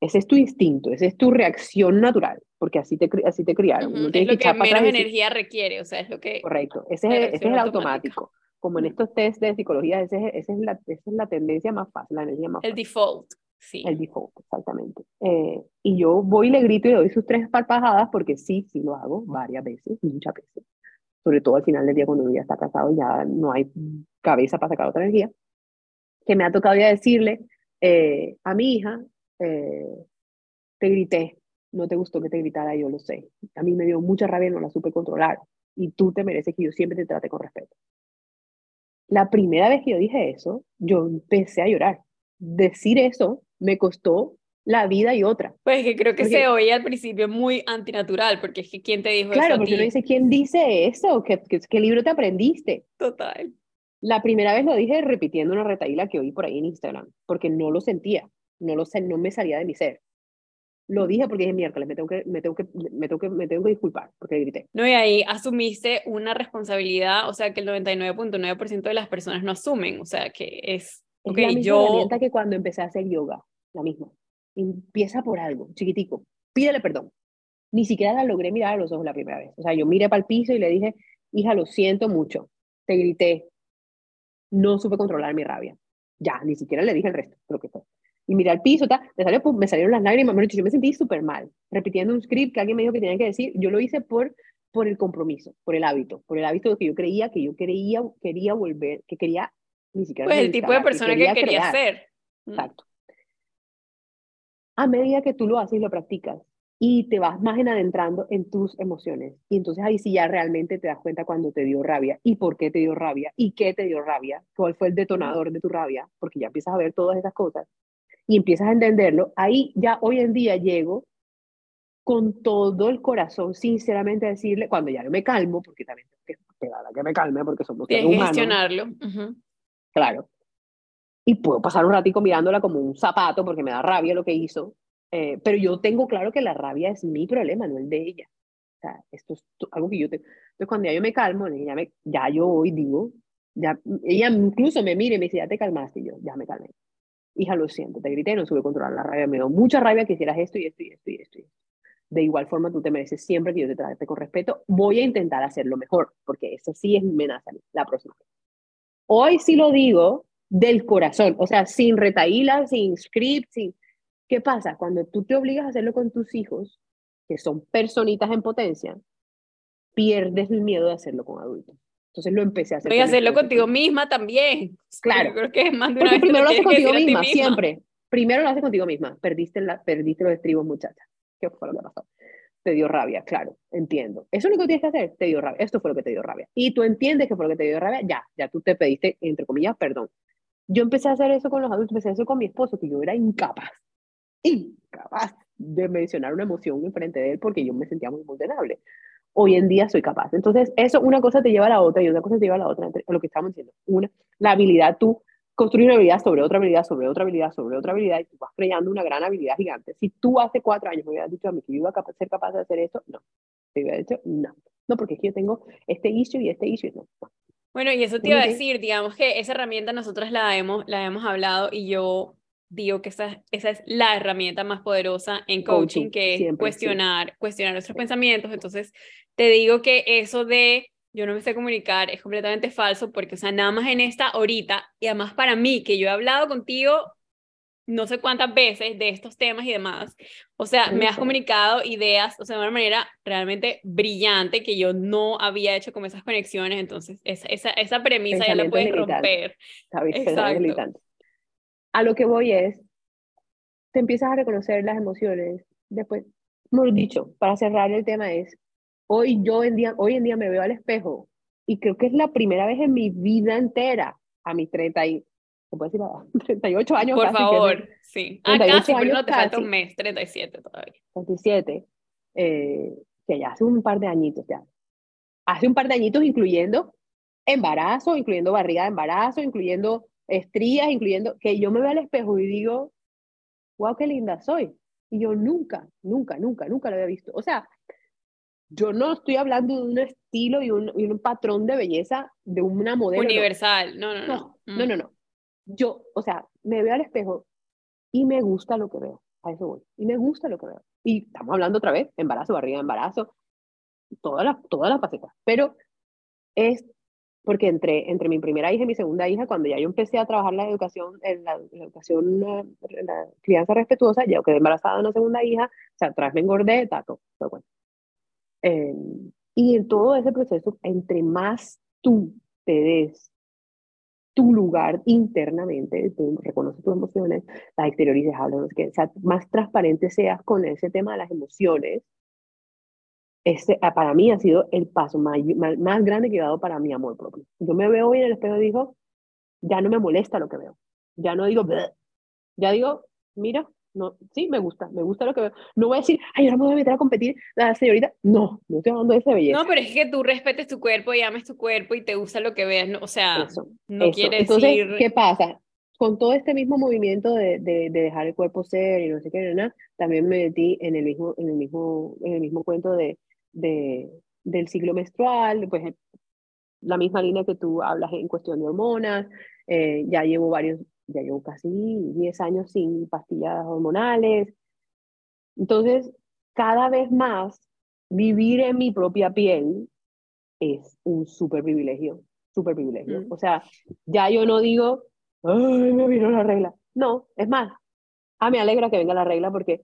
ese es tu instinto, esa es tu reacción natural, porque así te, así te criaron.
es lo que menos energía requiere, o sea, es lo que...
Correcto, ese es, ese es el automático. Como en estos test de psicología, ese, esa, es la, esa es la tendencia más fácil, la energía más
El default, sí.
El default, exactamente. Eh, y yo voy y le grito y le doy sus tres palpajadas, porque sí, sí lo hago varias veces, muchas veces sobre todo al final del día cuando uno ya está casado, ya no hay cabeza para sacar otra energía, que me ha tocado ya decirle eh, a mi hija, eh, te grité, no te gustó que te gritara, yo lo sé. A mí me dio mucha rabia, no la supe controlar. Y tú te mereces que yo siempre te trate con respeto. La primera vez que yo dije eso, yo empecé a llorar. Decir eso me costó la vida y otra.
Pues que creo que se oye al principio muy antinatural, porque es que ¿quién te dijo
eso?
Claro,
porque uno dice, ¿quién dice eso? ¿Qué, ¿Qué, libro te aprendiste?
Total.
La primera vez lo dije repitiendo una retaíla que oí por ahí en Instagram, porque no lo sentía, no, lo, no me salía de mi ser. Lo dije porque dije, miércoles, me tengo que, me tengo que, me tengo que, me tengo que disculpar porque grité.
No, y ahí asumiste una responsabilidad, o sea, que el 99.9% de las personas no asumen, o sea, que es...
Okay, es la misma yo... herramienta que cuando empecé a hacer yoga, la misma. Empieza por algo, chiquitico. Pídele perdón. Ni siquiera la logré mirar a los ojos la primera vez. O sea, yo miré para el piso y le dije, hija, lo siento mucho. Te grité. No supe controlar mi rabia. Ya, ni siquiera le dije el resto, lo que fue. y miré al piso, ta, me, salió, me salieron las lágrimas, yo me sentí súper mal, repitiendo un script que alguien me dijo que tenía que decir, yo lo hice por, por el compromiso, por el hábito, por el hábito de que yo creía que yo quería, quería volver, que quería ni siquiera...
Pues el tipo de persona que, quería ser.
Mm. Exacto. A medida que tú lo haces y lo practicas, y te vas más en adentrando en tus emociones. Y entonces ahí sí ya realmente te das cuenta cuando te dio rabia y por qué te dio rabia y qué te dio rabia, cuál fue el detonador de tu rabia, porque ya empiezas a ver todas esas cosas y empiezas a entenderlo. Ahí ya hoy en día llego con todo el corazón, sinceramente, a decirle, cuando ya yo me calmo, porque también tengo que que me calme, porque somos
seres humanos. gestionarlo.
Claro. Y puedo pasar un ratico mirándola como un zapato, porque me da rabia lo que hizo, eh, pero yo tengo claro que la rabia es mi problema, no el de ella. O sea, esto es algo que yo tengo. Entonces, cuando ya yo me calmo, ya, me, ya yo hoy digo, ya, ella incluso me mire y me dice, ya te calmaste, y yo, ya me calmé. Hija, lo siento, te grité, no supe controlar la rabia, me dio mucha rabia que hicieras esto y esto y esto y esto. De igual forma, tú te mereces siempre que yo te trate con respeto. Voy a intentar hacerlo mejor, porque eso sí es mi amenaza la próxima Hoy sí lo digo del corazón, o sea, sin retaíla, sin script, sin ¿Qué pasa? Cuando tú te obligas a hacerlo con tus hijos, que son personitas en potencia, pierdes el miedo de hacerlo con adultos. Entonces lo empecé a hacer.
Voy a hacerlo contigo misma también.
Claro.
creo que es más de
una Porque primero lo haces contigo misma, siempre. Primero lo haces contigo misma. Perdiste, la, perdiste los estribos, muchacha. ¿Qué fue lo que pasó? Te dio rabia, claro, entiendo. Eso es lo que tienes que hacer, te dio rabia. Esto fue lo que te dio rabia. Y tú entiendes que fue lo que te dio rabia, ya, ya tú te pediste, entre comillas, perdón. Yo empecé a hacer eso con los adultos, empecé a hacer eso con mi esposo, que yo era incapaz incapaz de mencionar una emoción en frente de él porque yo me sentía muy vulnerable. Hoy en día soy capaz. Entonces, eso, una cosa te lleva a la otra y otra cosa te lleva a la otra, lo que estamos diciendo. Una, la habilidad, tú construir una habilidad sobre otra habilidad, sobre otra habilidad, sobre otra habilidad, y tú vas creando una gran habilidad gigante. Si tú hace cuatro años me hubieras dicho a mí que yo iba a ser capaz de hacer eso, no. Te hubiera dicho, no. No, porque es que yo tengo este issue y este issue, no.
Bueno, y eso te iba a decir, digamos que esa herramienta nosotros la hemos, la hemos hablado y yo digo que esa, esa es la herramienta más poderosa en coaching, que es cuestionar, cuestionar nuestros pensamientos. Entonces, te digo que eso de yo no me sé comunicar es completamente falso porque, o sea, nada más en esta horita, y además para mí, que yo he hablado contigo no sé cuántas veces de estos temas y demás, o sea, me has comunicado ideas, o sea, de una manera realmente brillante que yo no había hecho con esas conexiones, entonces esa, esa, esa premisa ya la puedes romper.
Exacto. a lo que voy es, te empiezas a reconocer las emociones. Después, como dicho, para cerrar el tema es, hoy yo en día, hoy en día me veo al espejo y creo que es la primera vez en mi vida entera, a mis 30 y, ¿se puede decir 38 [laughs] años.
Por favor, sí. Ah, casi, años no te falta un mes, 37 todavía.
37, eh, que ya hace un par de añitos ya. Hace un par de añitos incluyendo embarazo, incluyendo barriga de embarazo, incluyendo estrías, incluyendo que yo me veo al espejo y digo, wow, qué linda soy. Y yo nunca, nunca, nunca, nunca lo había visto. O sea, yo no estoy hablando de un estilo y un, y un patrón de belleza de una modelo.
Universal, no, no,
no. No, no, no. Yo, o sea, me veo al espejo y me gusta lo que veo. A eso voy. Y me gusta lo que veo. Y estamos hablando otra vez, embarazo, barriga, embarazo, todas las todas las facetas. Pero es porque entre, entre mi primera hija y mi segunda hija, cuando ya yo empecé a trabajar la educación, en la, educación, la crianza respetuosa, ya quedé embarazada de una segunda hija, o sea, atrás me engordé, tato, todo bueno. Em, y en todo ese proceso, entre más tú te des tu lugar internamente, tú reconoces tus emociones, las exteriorices, hablas, más transparente seas con ese tema de las emociones, ese, ah, para mí ha sido el paso más, más, grande que he dado para mi amor propio. Yo me veo hoy en el espejo y digo, ya no me molesta lo que veo. Ya no digo, ya digo, mira, no, sí, me gusta, me gusta lo que veo. No voy a decir, ay, ahora me voy a meter a competir, la señorita. No, no estoy hablando de esa belleza.
No, pero es que tú respetes tu cuerpo y ames tu cuerpo y te gusta lo que veas, o sea, no quiere
Entonces,
decir...
¿qué pasa? Con todo este mismo movimiento de, de, de, dejar el cuerpo ser y no sé qué, nada, también me metí en el mismo, en el mismo, en el mismo cuento de, de, del ciclo menstrual, pues la misma línea que tú hablas en cuestión de hormonas, eh, ya llevo varios, ya llevo casi 10 años sin pastillas hormonales. Entonces, cada vez más vivir en mi propia piel es un súper privilegio, súper privilegio. Mm. O sea, ya yo no digo, ay, me vino la regla. No, es más, Ah, me alegra que venga la regla porque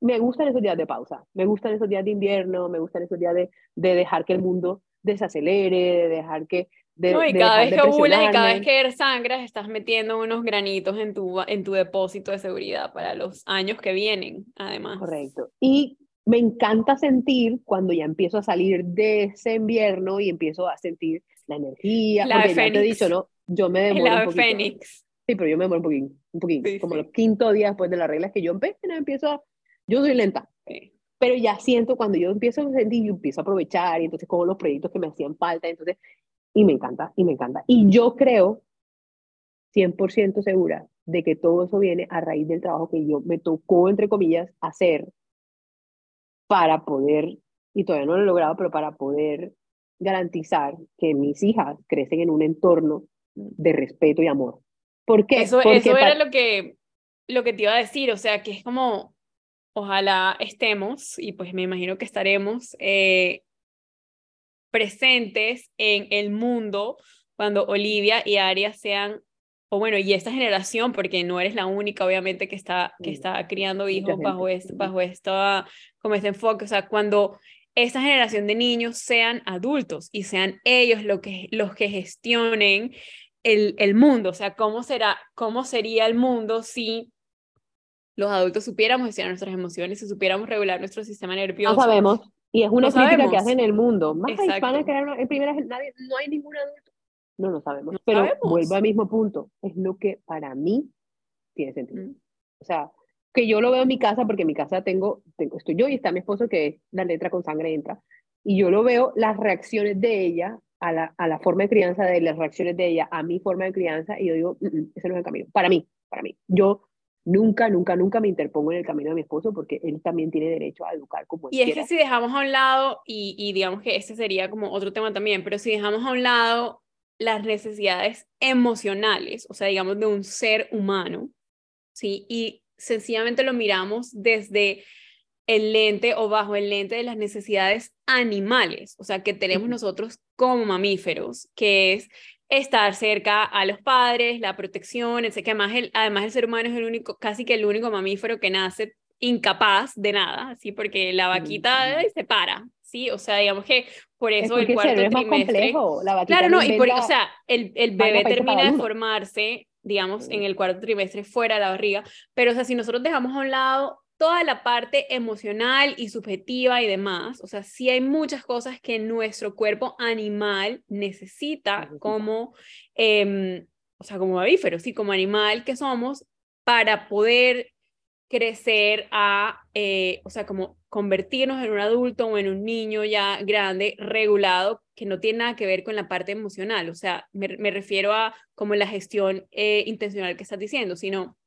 me gustan esos días de pausa, me gustan esos días de invierno, me gustan esos días de, de dejar que el mundo desacelere, de dejar que... De,
no, y
de
cada vez que ovulas y cada vez que sangras, estás metiendo unos granitos en tu, en tu depósito de seguridad para los años que vienen, además.
Correcto. Y me encanta sentir cuando ya empiezo a salir de ese invierno y empiezo a sentir la energía,
La
porque ya te he dicho, ¿no? Yo me demoro un
ave
poquito.
fénix.
Sí, pero yo me demoro un poquín, un poquín.
Sí,
Como
sí.
los quinto días después de la regla es que yo empiezo, empiezo a, yo soy lenta,
Sí.
pero ya siento cuando yo empiezo a sentir, yo empiezo a aprovechar y entonces como los proyectos que me hacían falta, entonces, y me encanta, y me encanta. Y yo creo 100% segura de que todo eso viene a raíz del trabajo que yo me tocó, entre comillas, hacer para poder, y todavía no lo he logrado, pero para poder garantizar que mis hijas crecen en un entorno de respeto y amor. ¿Por qué?
Eso,
Porque
eso era lo que, lo que te iba a decir, o sea, que es como, ojalá estemos, y pues me imagino que estaremos eh, presentes en el mundo cuando Olivia y Aria sean, o bueno, y esta generación, porque no eres la única, obviamente, que está, que está criando hijos bajo, este, bajo esta, como este enfoque, o sea, cuando esta generación de niños sean adultos y sean ellos lo que, los que gestionen el, el mundo, o sea, cómo será, cómo sería el mundo si los adultos supiéramos gestionar nuestras emociones, si supiéramos regular nuestro sistema
No
nervioso.
sabemos. Y es una
No
crítica que hacen en el mundo. Más
Exacto.
hispanas que en primera nadie, no hay ningún adulto. No lo sabemos.
No
Pero
sabemos.
vuelvo al mismo punto. Es lo que para mí tiene sentido.
Mm.
O sea, que yo lo veo en mi casa, porque en mi casa tengo, tengo, estoy yo y está mi esposo, que es la letra con sangre entra. Y yo lo veo las reacciones de ella a la, a la forma de crianza de las reacciones de ella a mi forma de crianza, y yo digo, "Mm, mm, ese no es el camino. Para mí, para mí. Yo nunca, nunca, nunca me interpongo en el camino de mi esposo porque él también tiene derecho a educar como él
Y es
quiera.
que si dejamos a un lado, y, y digamos que ese sería como otro tema también, pero si dejamos a un lado las necesidades emocionales, o sea, digamos, de un ser humano, ¿sí? Y sencillamente lo miramos desde el lente o bajo el lente de las necesidades animales, o sea, que tenemos nosotros como mamíferos, que es estar cerca a los padres, la protección, etc. Que además el, además el ser humano es el único, casi que el único mamífero que nace incapaz de nada, ¿sí? Porque la vaquita
Ujú.
ay, se para, ¿sí? O sea, digamos que por
Es
eso el
el
cuarto
más
trimestre...
complejo. La vaquita
Claro,
no
y por, o sea, el, el bebé termina de formarse, digamos, en
Mm.
el cuarto trimestre fuera de la barriga, pero o sea, si nosotros dejamos a un lado toda la parte emocional y subjetiva y demás, o sea, sí hay muchas cosas que nuestro cuerpo animal necesita como, em, o sea, como mamífero, sí, como animal que somos, para poder crecer a, eh, o sea, como convertirnos en un adulto o en un niño ya grande, regulado, que no tiene nada que ver con la parte emocional, o sea, me, me refiero a como la gestión eh, intencional que estás diciendo, sino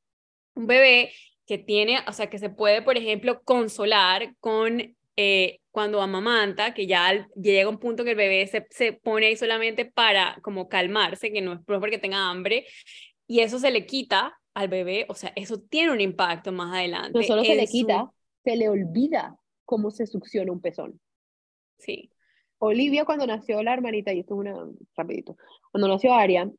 un bebé que tiene, o sea, que se puede, por ejemplo, consolar con eh, cuando amamanta, que ya al- llega un punto que el bebé se, se pone ahí solamente para como calmarse, que no es porque tenga hambre, y eso se le quita al bebé, o sea, eso tiene un impacto más adelante.
No solo se le
su-
quita, se le olvida cómo se succiona un pezón.
Sí,
Olivia cuando nació la hermanita, y esto es una, rapidito, cuando nació Aria,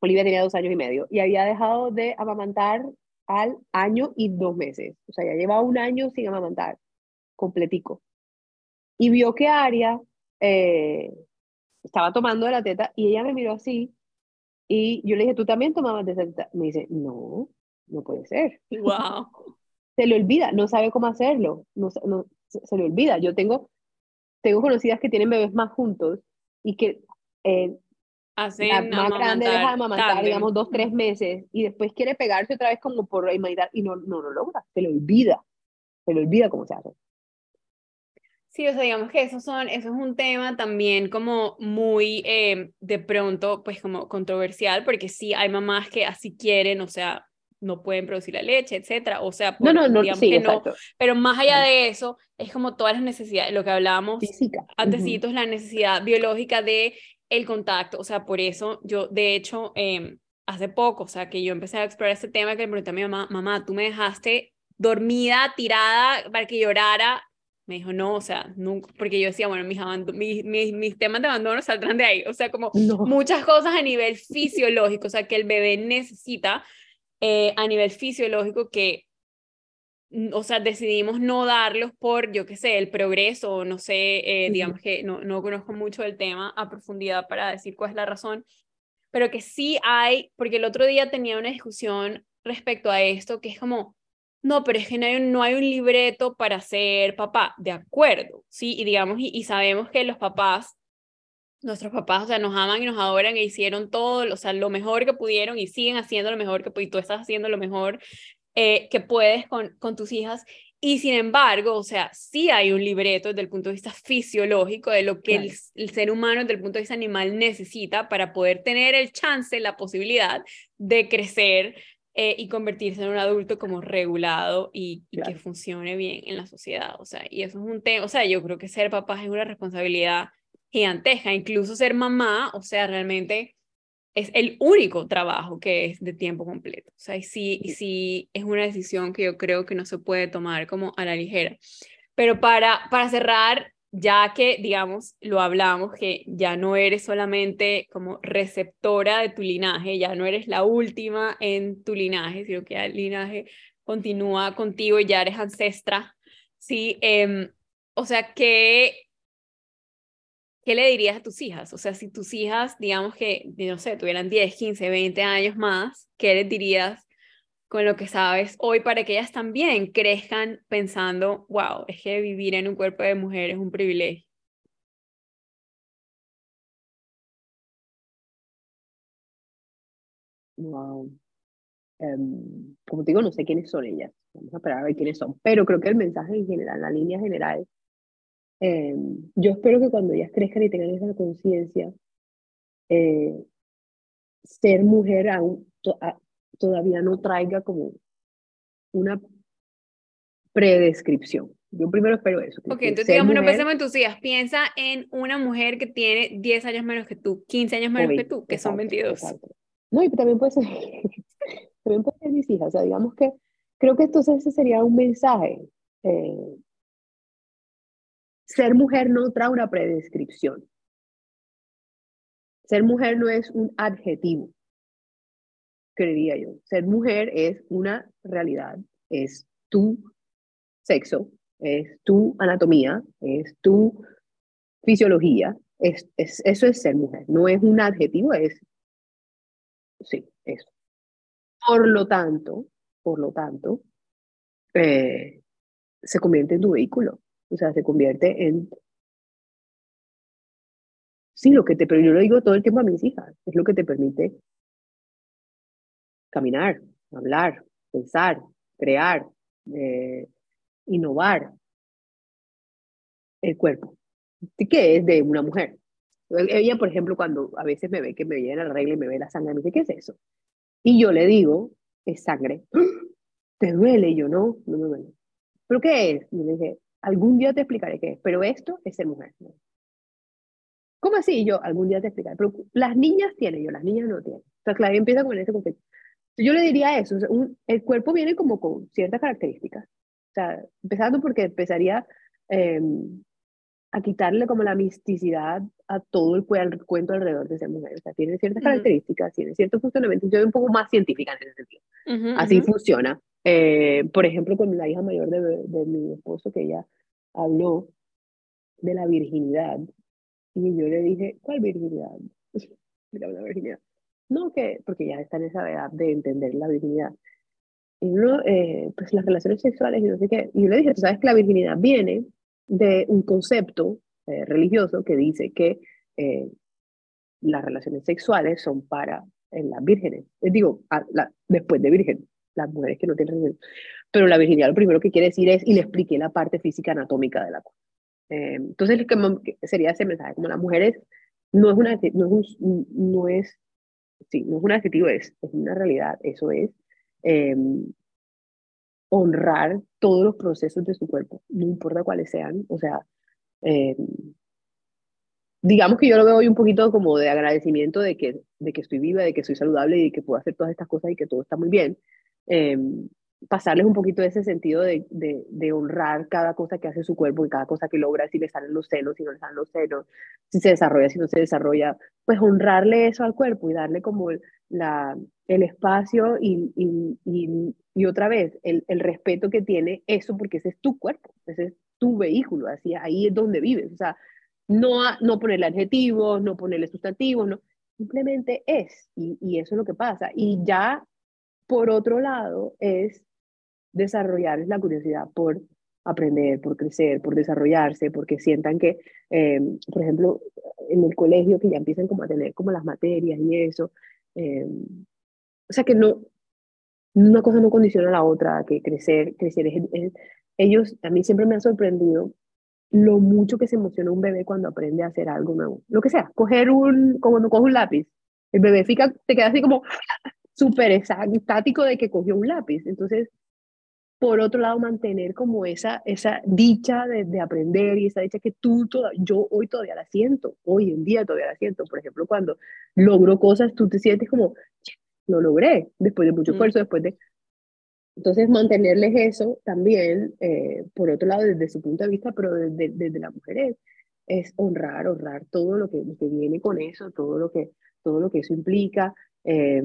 Olivia tenía dos años y medio y había dejado de amamantar al año y dos meses. O sea, ya llevaba un año sin amamantar, completico. Y vio que Aria eh, estaba tomando de la teta y ella me miró así y yo le dije, ¿tú también tomabas de teta? Me dice, no, no puede ser.
wow. [laughs]
Se le olvida, no sabe cómo hacerlo, no, no, se, se le olvida. Yo tengo, tengo conocidas que tienen bebés más juntos y que eh,
Hacen
la más grande deja de
amamantar tándem.
digamos, dos, tres meses, y después quiere pegarse otra vez como por la humanidad, y no, no lo logra, se le olvida, se le olvida cómo se hace.
Sí, o sea, digamos que eso, son, eso es un tema también como muy eh, de pronto, pues como controversial, porque sí hay mamás que así quieren, o sea, no pueden producir la leche, etcétera, o sea,
No,
por-
no, no,
digamos
sí,
que no, pero más allá de eso, es como todas las necesidades, lo que hablábamos
Física. ujú.
antecitos, la necesidad biológica de el contacto, o sea, por eso yo, de hecho, eh, hace poco, o sea, que yo empecé a explorar este tema, que le pregunté a mi mamá, mamá, tú me dejaste dormida, tirada, para que llorara, me dijo, no, o sea, nunca, porque yo decía, bueno, mis, mis, mis, mis temas de abandono saldrán de ahí, o sea, como
No.
muchas cosas a nivel fisiológico, o sea, que el bebé necesita eh, a nivel fisiológico que, o sea, decidimos no darlos por, yo qué sé, el progreso, no sé, eh, digamos que no, no conozco mucho del tema a profundidad para decir cuál es la razón, pero que sí hay, porque el otro día tenía una discusión respecto a esto, que es como, no, pero es que no hay, un, no hay un libreto para ser papá, de acuerdo, ¿sí? Y digamos, y, sabemos que los papás, nuestros papás, o sea, nos aman y nos adoran e hicieron todo, o sea, lo mejor que pudieron y siguen haciendo lo mejor que pudieron, y tú estás haciendo lo mejor eh, que puedes con, con tus hijas. Y sin embargo, o sea, sí hay un libreto desde el punto de vista fisiológico de lo que el, el, ser humano desde el punto de vista animal necesita para poder tener el chance, la posibilidad de crecer eh, y convertirse en un adulto como regulado y, que funcione bien en la sociedad. O sea, y eso es un tema, o sea, yo creo que ser papá es una responsabilidad gigantesca, incluso ser mamá, o sea, realmente es el único trabajo que es de tiempo completo. O sea, sí, y sí es una decisión que yo creo que no se puede tomar como a la ligera. Pero para, para cerrar, ya que, digamos, lo hablamos, que ya no eres solamente como receptora de tu linaje, ya no eres la última en tu linaje, sino que el linaje continúa contigo y ya eres ancestra, ¿sí? Em, o sea, ¿qué, ¿qué le dirías a tus hijas? O sea, si tus hijas, digamos que, no sé, tuvieran 10, 15, 20 años más, ¿qué les dirías con lo que sabes hoy para que ellas también crezcan pensando, wow, es que vivir en un cuerpo de mujer es un privilegio.
Wow. Em, como te digo, no sé quiénes son ellas. Vamos a esperar a ver quiénes son. Pero creo que el mensaje en general, la línea general, em, yo espero que cuando ellas crezcan y tengan esa conciencia, eh, ser mujer aún, todavía no traiga como una predescripción. Yo primero espero eso.
Ok, entonces digamos, no pensemos en tus hijas, piensa en una mujer que tiene 10 años menos que tú, 15 años menos que tú, que son 22.
No, y también puede ser, [laughs] también puede ser mis hijas, o sea, digamos que creo que entonces ese sería un mensaje. Eh, ser mujer no trae una predescripción. Ser mujer no es un adjetivo creería yo. Ser mujer es una realidad, es tu sexo, es tu anatomía, es tu fisiología, es, eso es ser mujer, no es un adjetivo, es, sí, eso. Por lo tanto, por lo tanto, eh, se convierte en tu vehículo, o sea, se convierte en Sí, lo que te, pero yo lo digo todo el tiempo a mis hijas, es lo que te permite caminar, hablar, pensar, crear, eh, innovar el cuerpo, ¿Qué es de una mujer. Ella, por ejemplo, cuando a veces me ve que me viene la regla y me ve la sangre, me dice, ¿qué es eso? Y yo le digo, es sangre. ¡Ah! ¿Te duele? Y yo, no, no me duele. ¿Pero qué es? Y le dije, algún día te explicaré qué es, pero esto es ser mujer. ¿Cómo así? yo, algún día te explicaré. Pero las niñas tienen, yo, las niñas no tienen. Entonces, claro, empieza con ese concepto. Yo le diría eso, el cuerpo viene como con ciertas características. O sea, empezando porque empezaría em, a quitarle como la misticidad a todo el, cuento alrededor de esa mujer. O sea, tiene ciertas características, tiene cierto funcionamiento. Yo soy un poco más científica en ese sentido. Así funciona. Eh, por ejemplo, con la hija mayor de, de mi esposo, que ella habló de la virginidad. Y yo le dije, ¿cuál virginidad? [laughs] la virginidad. No, que, porque ya está en esa edad de entender la virginidad. Y uno, eh, pues las relaciones sexuales y yo le dije, tú sabes que la virginidad viene de un concepto eh, religioso que dice que eh, las relaciones sexuales son para las vírgenes. digo, la, después de virgen, las mujeres que no tienen. Pero la virginidad lo primero que quiere decir es, y le expliqué la parte física anatómica de la cosa. entonces, sería ese mensaje, como las mujeres no es, una, no es, no es sí, no es un adjetivo, es, es una realidad, eso es em, honrar todos los procesos de su cuerpo, no importa cuáles sean, o sea, em, digamos que yo lo veo hoy un poquito como de agradecimiento de que, de que estoy viva, de que soy saludable y de que puedo hacer todas estas cosas y que todo está muy bien. Em, pasarles un poquito de ese sentido de, de, honrar cada cosa que hace su cuerpo y cada cosa que logra, si le salen los senos, si no le salen los senos, si se desarrolla, si no se desarrolla, pues honrarle eso al cuerpo y darle como la, el espacio y, y, y, y otra vez el, el, respeto que tiene eso porque ese es tu cuerpo, ese es tu vehículo, así ahí es donde vives, o sea, no, no ponerle adjetivos, no ponerle sustantivos, no, simplemente es y, y eso es lo que pasa. Y ya por otro lado es desarrollar la curiosidad por aprender, por crecer, por desarrollarse, porque sientan que, eh, por ejemplo, en el colegio que ya empiezan como a tener como las materias y eso, eh, o sea que no, una cosa no condiciona a la otra, que crecer, crecer es, ellos, a mí siempre me ha sorprendido lo mucho que se emociona un bebé cuando aprende a hacer algo nuevo, lo que sea, coger un, cuando coge un lápiz, el bebé fica, te queda así como súper estático de que cogió un lápiz, entonces por otro lado, mantener como esa, esa dicha de, de aprender y esa dicha que tú, yo hoy todavía la siento, hoy en día todavía la siento. Por ejemplo, cuando logro cosas, tú te sientes como, lo logré, después de mucho mm. esfuerzo, después de... Entonces, mantenerles eso también, eh, por otro lado, desde su punto de vista, pero desde, desde las mujeres, es honrar, honrar todo lo que, que viene con eso, todo lo que, todo lo que eso implica, eh,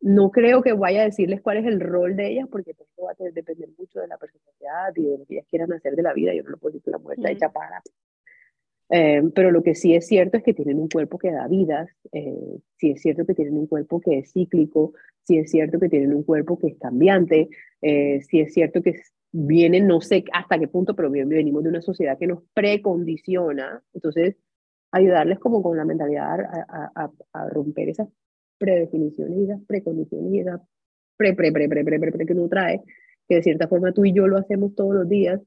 no creo que vaya a decirles cuál es el rol de ellas, porque todo va a depender mucho de la personalidad y de lo que ellas quieran hacer de la vida. Yo no lo puedo decir la mujer está hecha para. Eh, pero lo que sí es cierto es que tienen un cuerpo que da vidas, eh, sí es cierto que tienen un cuerpo que es cíclico, sí es cierto que tienen un cuerpo que es cambiante, eh, sí es cierto que vienen, no sé hasta qué punto, pero venimos de una sociedad que nos precondiciona, entonces ayudarles como con la mentalidad a, a, a romper esas predefiniciones y esas precondiciones y esas pre, pre, pre, pre, pre, pre, pre, que uno trae, que de cierta forma tú y yo lo hacemos todos los días,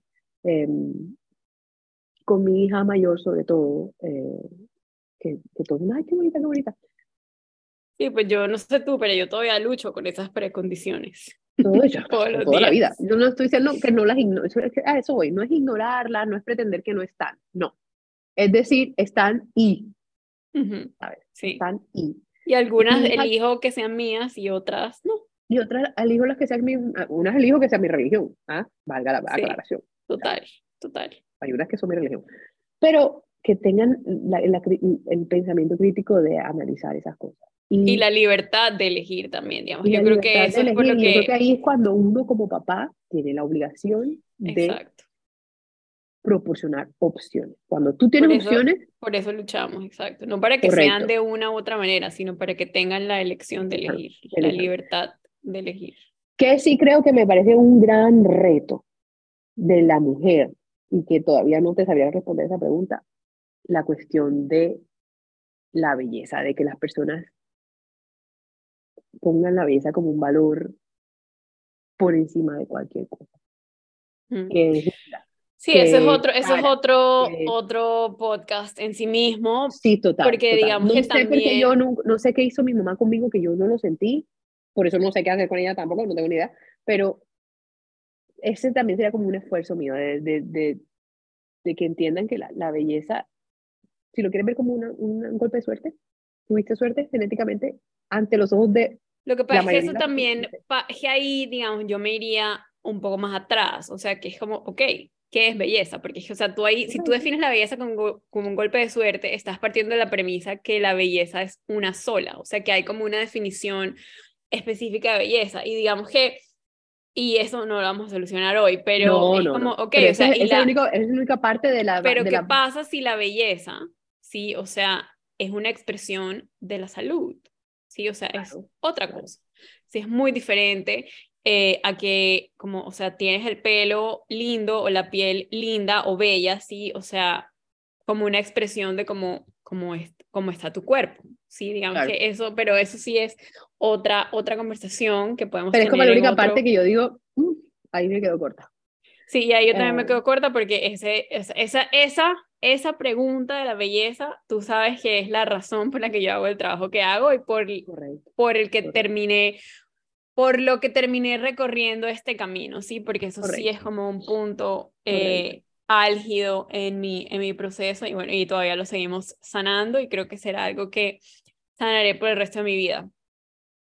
eh, con mi hija mayor sobre todo, eh, que, que todo ay, qué bonita, qué bonita.
Sí, pues yo no sé tú, pero yo todavía lucho con esas precondiciones.
Todo eso, [laughs] toda la vida. Yo no estoy diciendo que no las ignoro, eso, a eso voy, no es ignorarlas, no es pretender que no están, no. Es decir, están y, ¿sabes? Sí. Están y.
Y algunas elijo que sean mías y otras no.
Y otras elijo las que sean mi, unas elijo que sean mi religión, ¿ah? valga la aclaración.
Total, total.
Hay unas que son mi religión. Pero que tengan el pensamiento crítico de analizar esas cosas.
Y, la libertad de elegir también, digamos. Yo creo que eso es por lo que... Yo creo
que ahí es cuando uno como papá tiene la obligación de Exacto proporcionar opciones. Cuando tú tienes opciones...
Por eso luchamos, exacto. No para que sean de una u otra manera, sino para que tengan la elección de elegir, la libertad de elegir.
Que sí creo que me parece un gran reto de la mujer y que todavía no te sabía responder esa pregunta, la cuestión de la belleza, de que las personas pongan la belleza como un valor por encima de cualquier cosa.
Mm. Que Sí, eso es otro, eso es otro, otro podcast en sí mismo.
Sí, total.
Porque digamos
no
que
sé
también...
yo no, no, sé qué hizo mi mamá conmigo que yo no lo sentí, por eso no sé qué hacer con ella tampoco, no tengo ni idea, pero ese también sería como un esfuerzo mío de, de, de, de que entiendan que la, la, belleza, si lo quieren ver como una, un golpe de suerte, tuviste suerte genéticamente ante los ojos de...
Lo que pasa es que eso también, que ahí, digamos, yo me iría un poco más atrás, o sea, que es como, ok, qué es belleza, porque, o sea, tú ahí, si tú defines la belleza como, como un golpe de suerte, estás partiendo de la premisa que la belleza es una sola, o sea, que hay como una definición específica de belleza, y digamos que, y eso no lo vamos a solucionar hoy, pero es como, ok, o sea,
es, la, única parte de la...
Pero ¿qué
la...
pasa si la belleza, sí, o sea, es una expresión de la salud, sí, o sea, es otra cosa, sí, es muy diferente eh, a que, como, o sea, tienes el pelo lindo o la piel linda o bella, sí, o sea, como una expresión de cómo, cómo, es, cómo está tu cuerpo, sí, digamos que eso, pero eso sí es otra, otra conversación que podemos
Pero
es
como la única parte que yo digo, mm, ahí me quedo corta.
Sí, y ahí yo también me eh. quedo corta porque ese, esa, esa, esa pregunta de la belleza, tú sabes que es la razón por la que yo hago el trabajo que hago y por, por el que terminé por lo que terminé recorriendo este camino, ¿sí? Porque eso sí es como un punto eh, álgido en mi, en mi proceso y bueno, y todavía lo seguimos sanando y creo que será algo que sanaré por el resto de mi vida.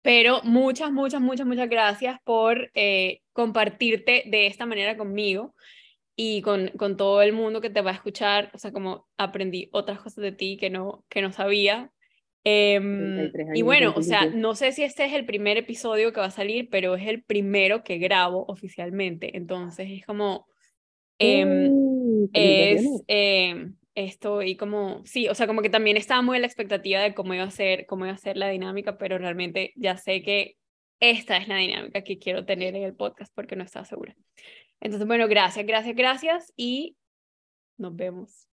Pero muchas, muchas, muchas, muchas gracias por eh, compartirte de esta manera conmigo y con, con todo el mundo que te va a escuchar. O sea, como aprendí otras cosas de ti que no, que no sabía
33
y bueno, o sea, no sé si este es el primer episodio que va a salir, pero es el primero que grabo oficialmente. Entonces es como,
Uh,
es,
felicitaciones.
em, estoy como, sí, o sea, como que también estaba muy a la expectativa de cómo iba a ser, cómo iba a ser la dinámica, pero realmente ya sé que esta es la dinámica que quiero tener en el podcast porque no estaba segura. Entonces, bueno, gracias, gracias, gracias y nos vemos.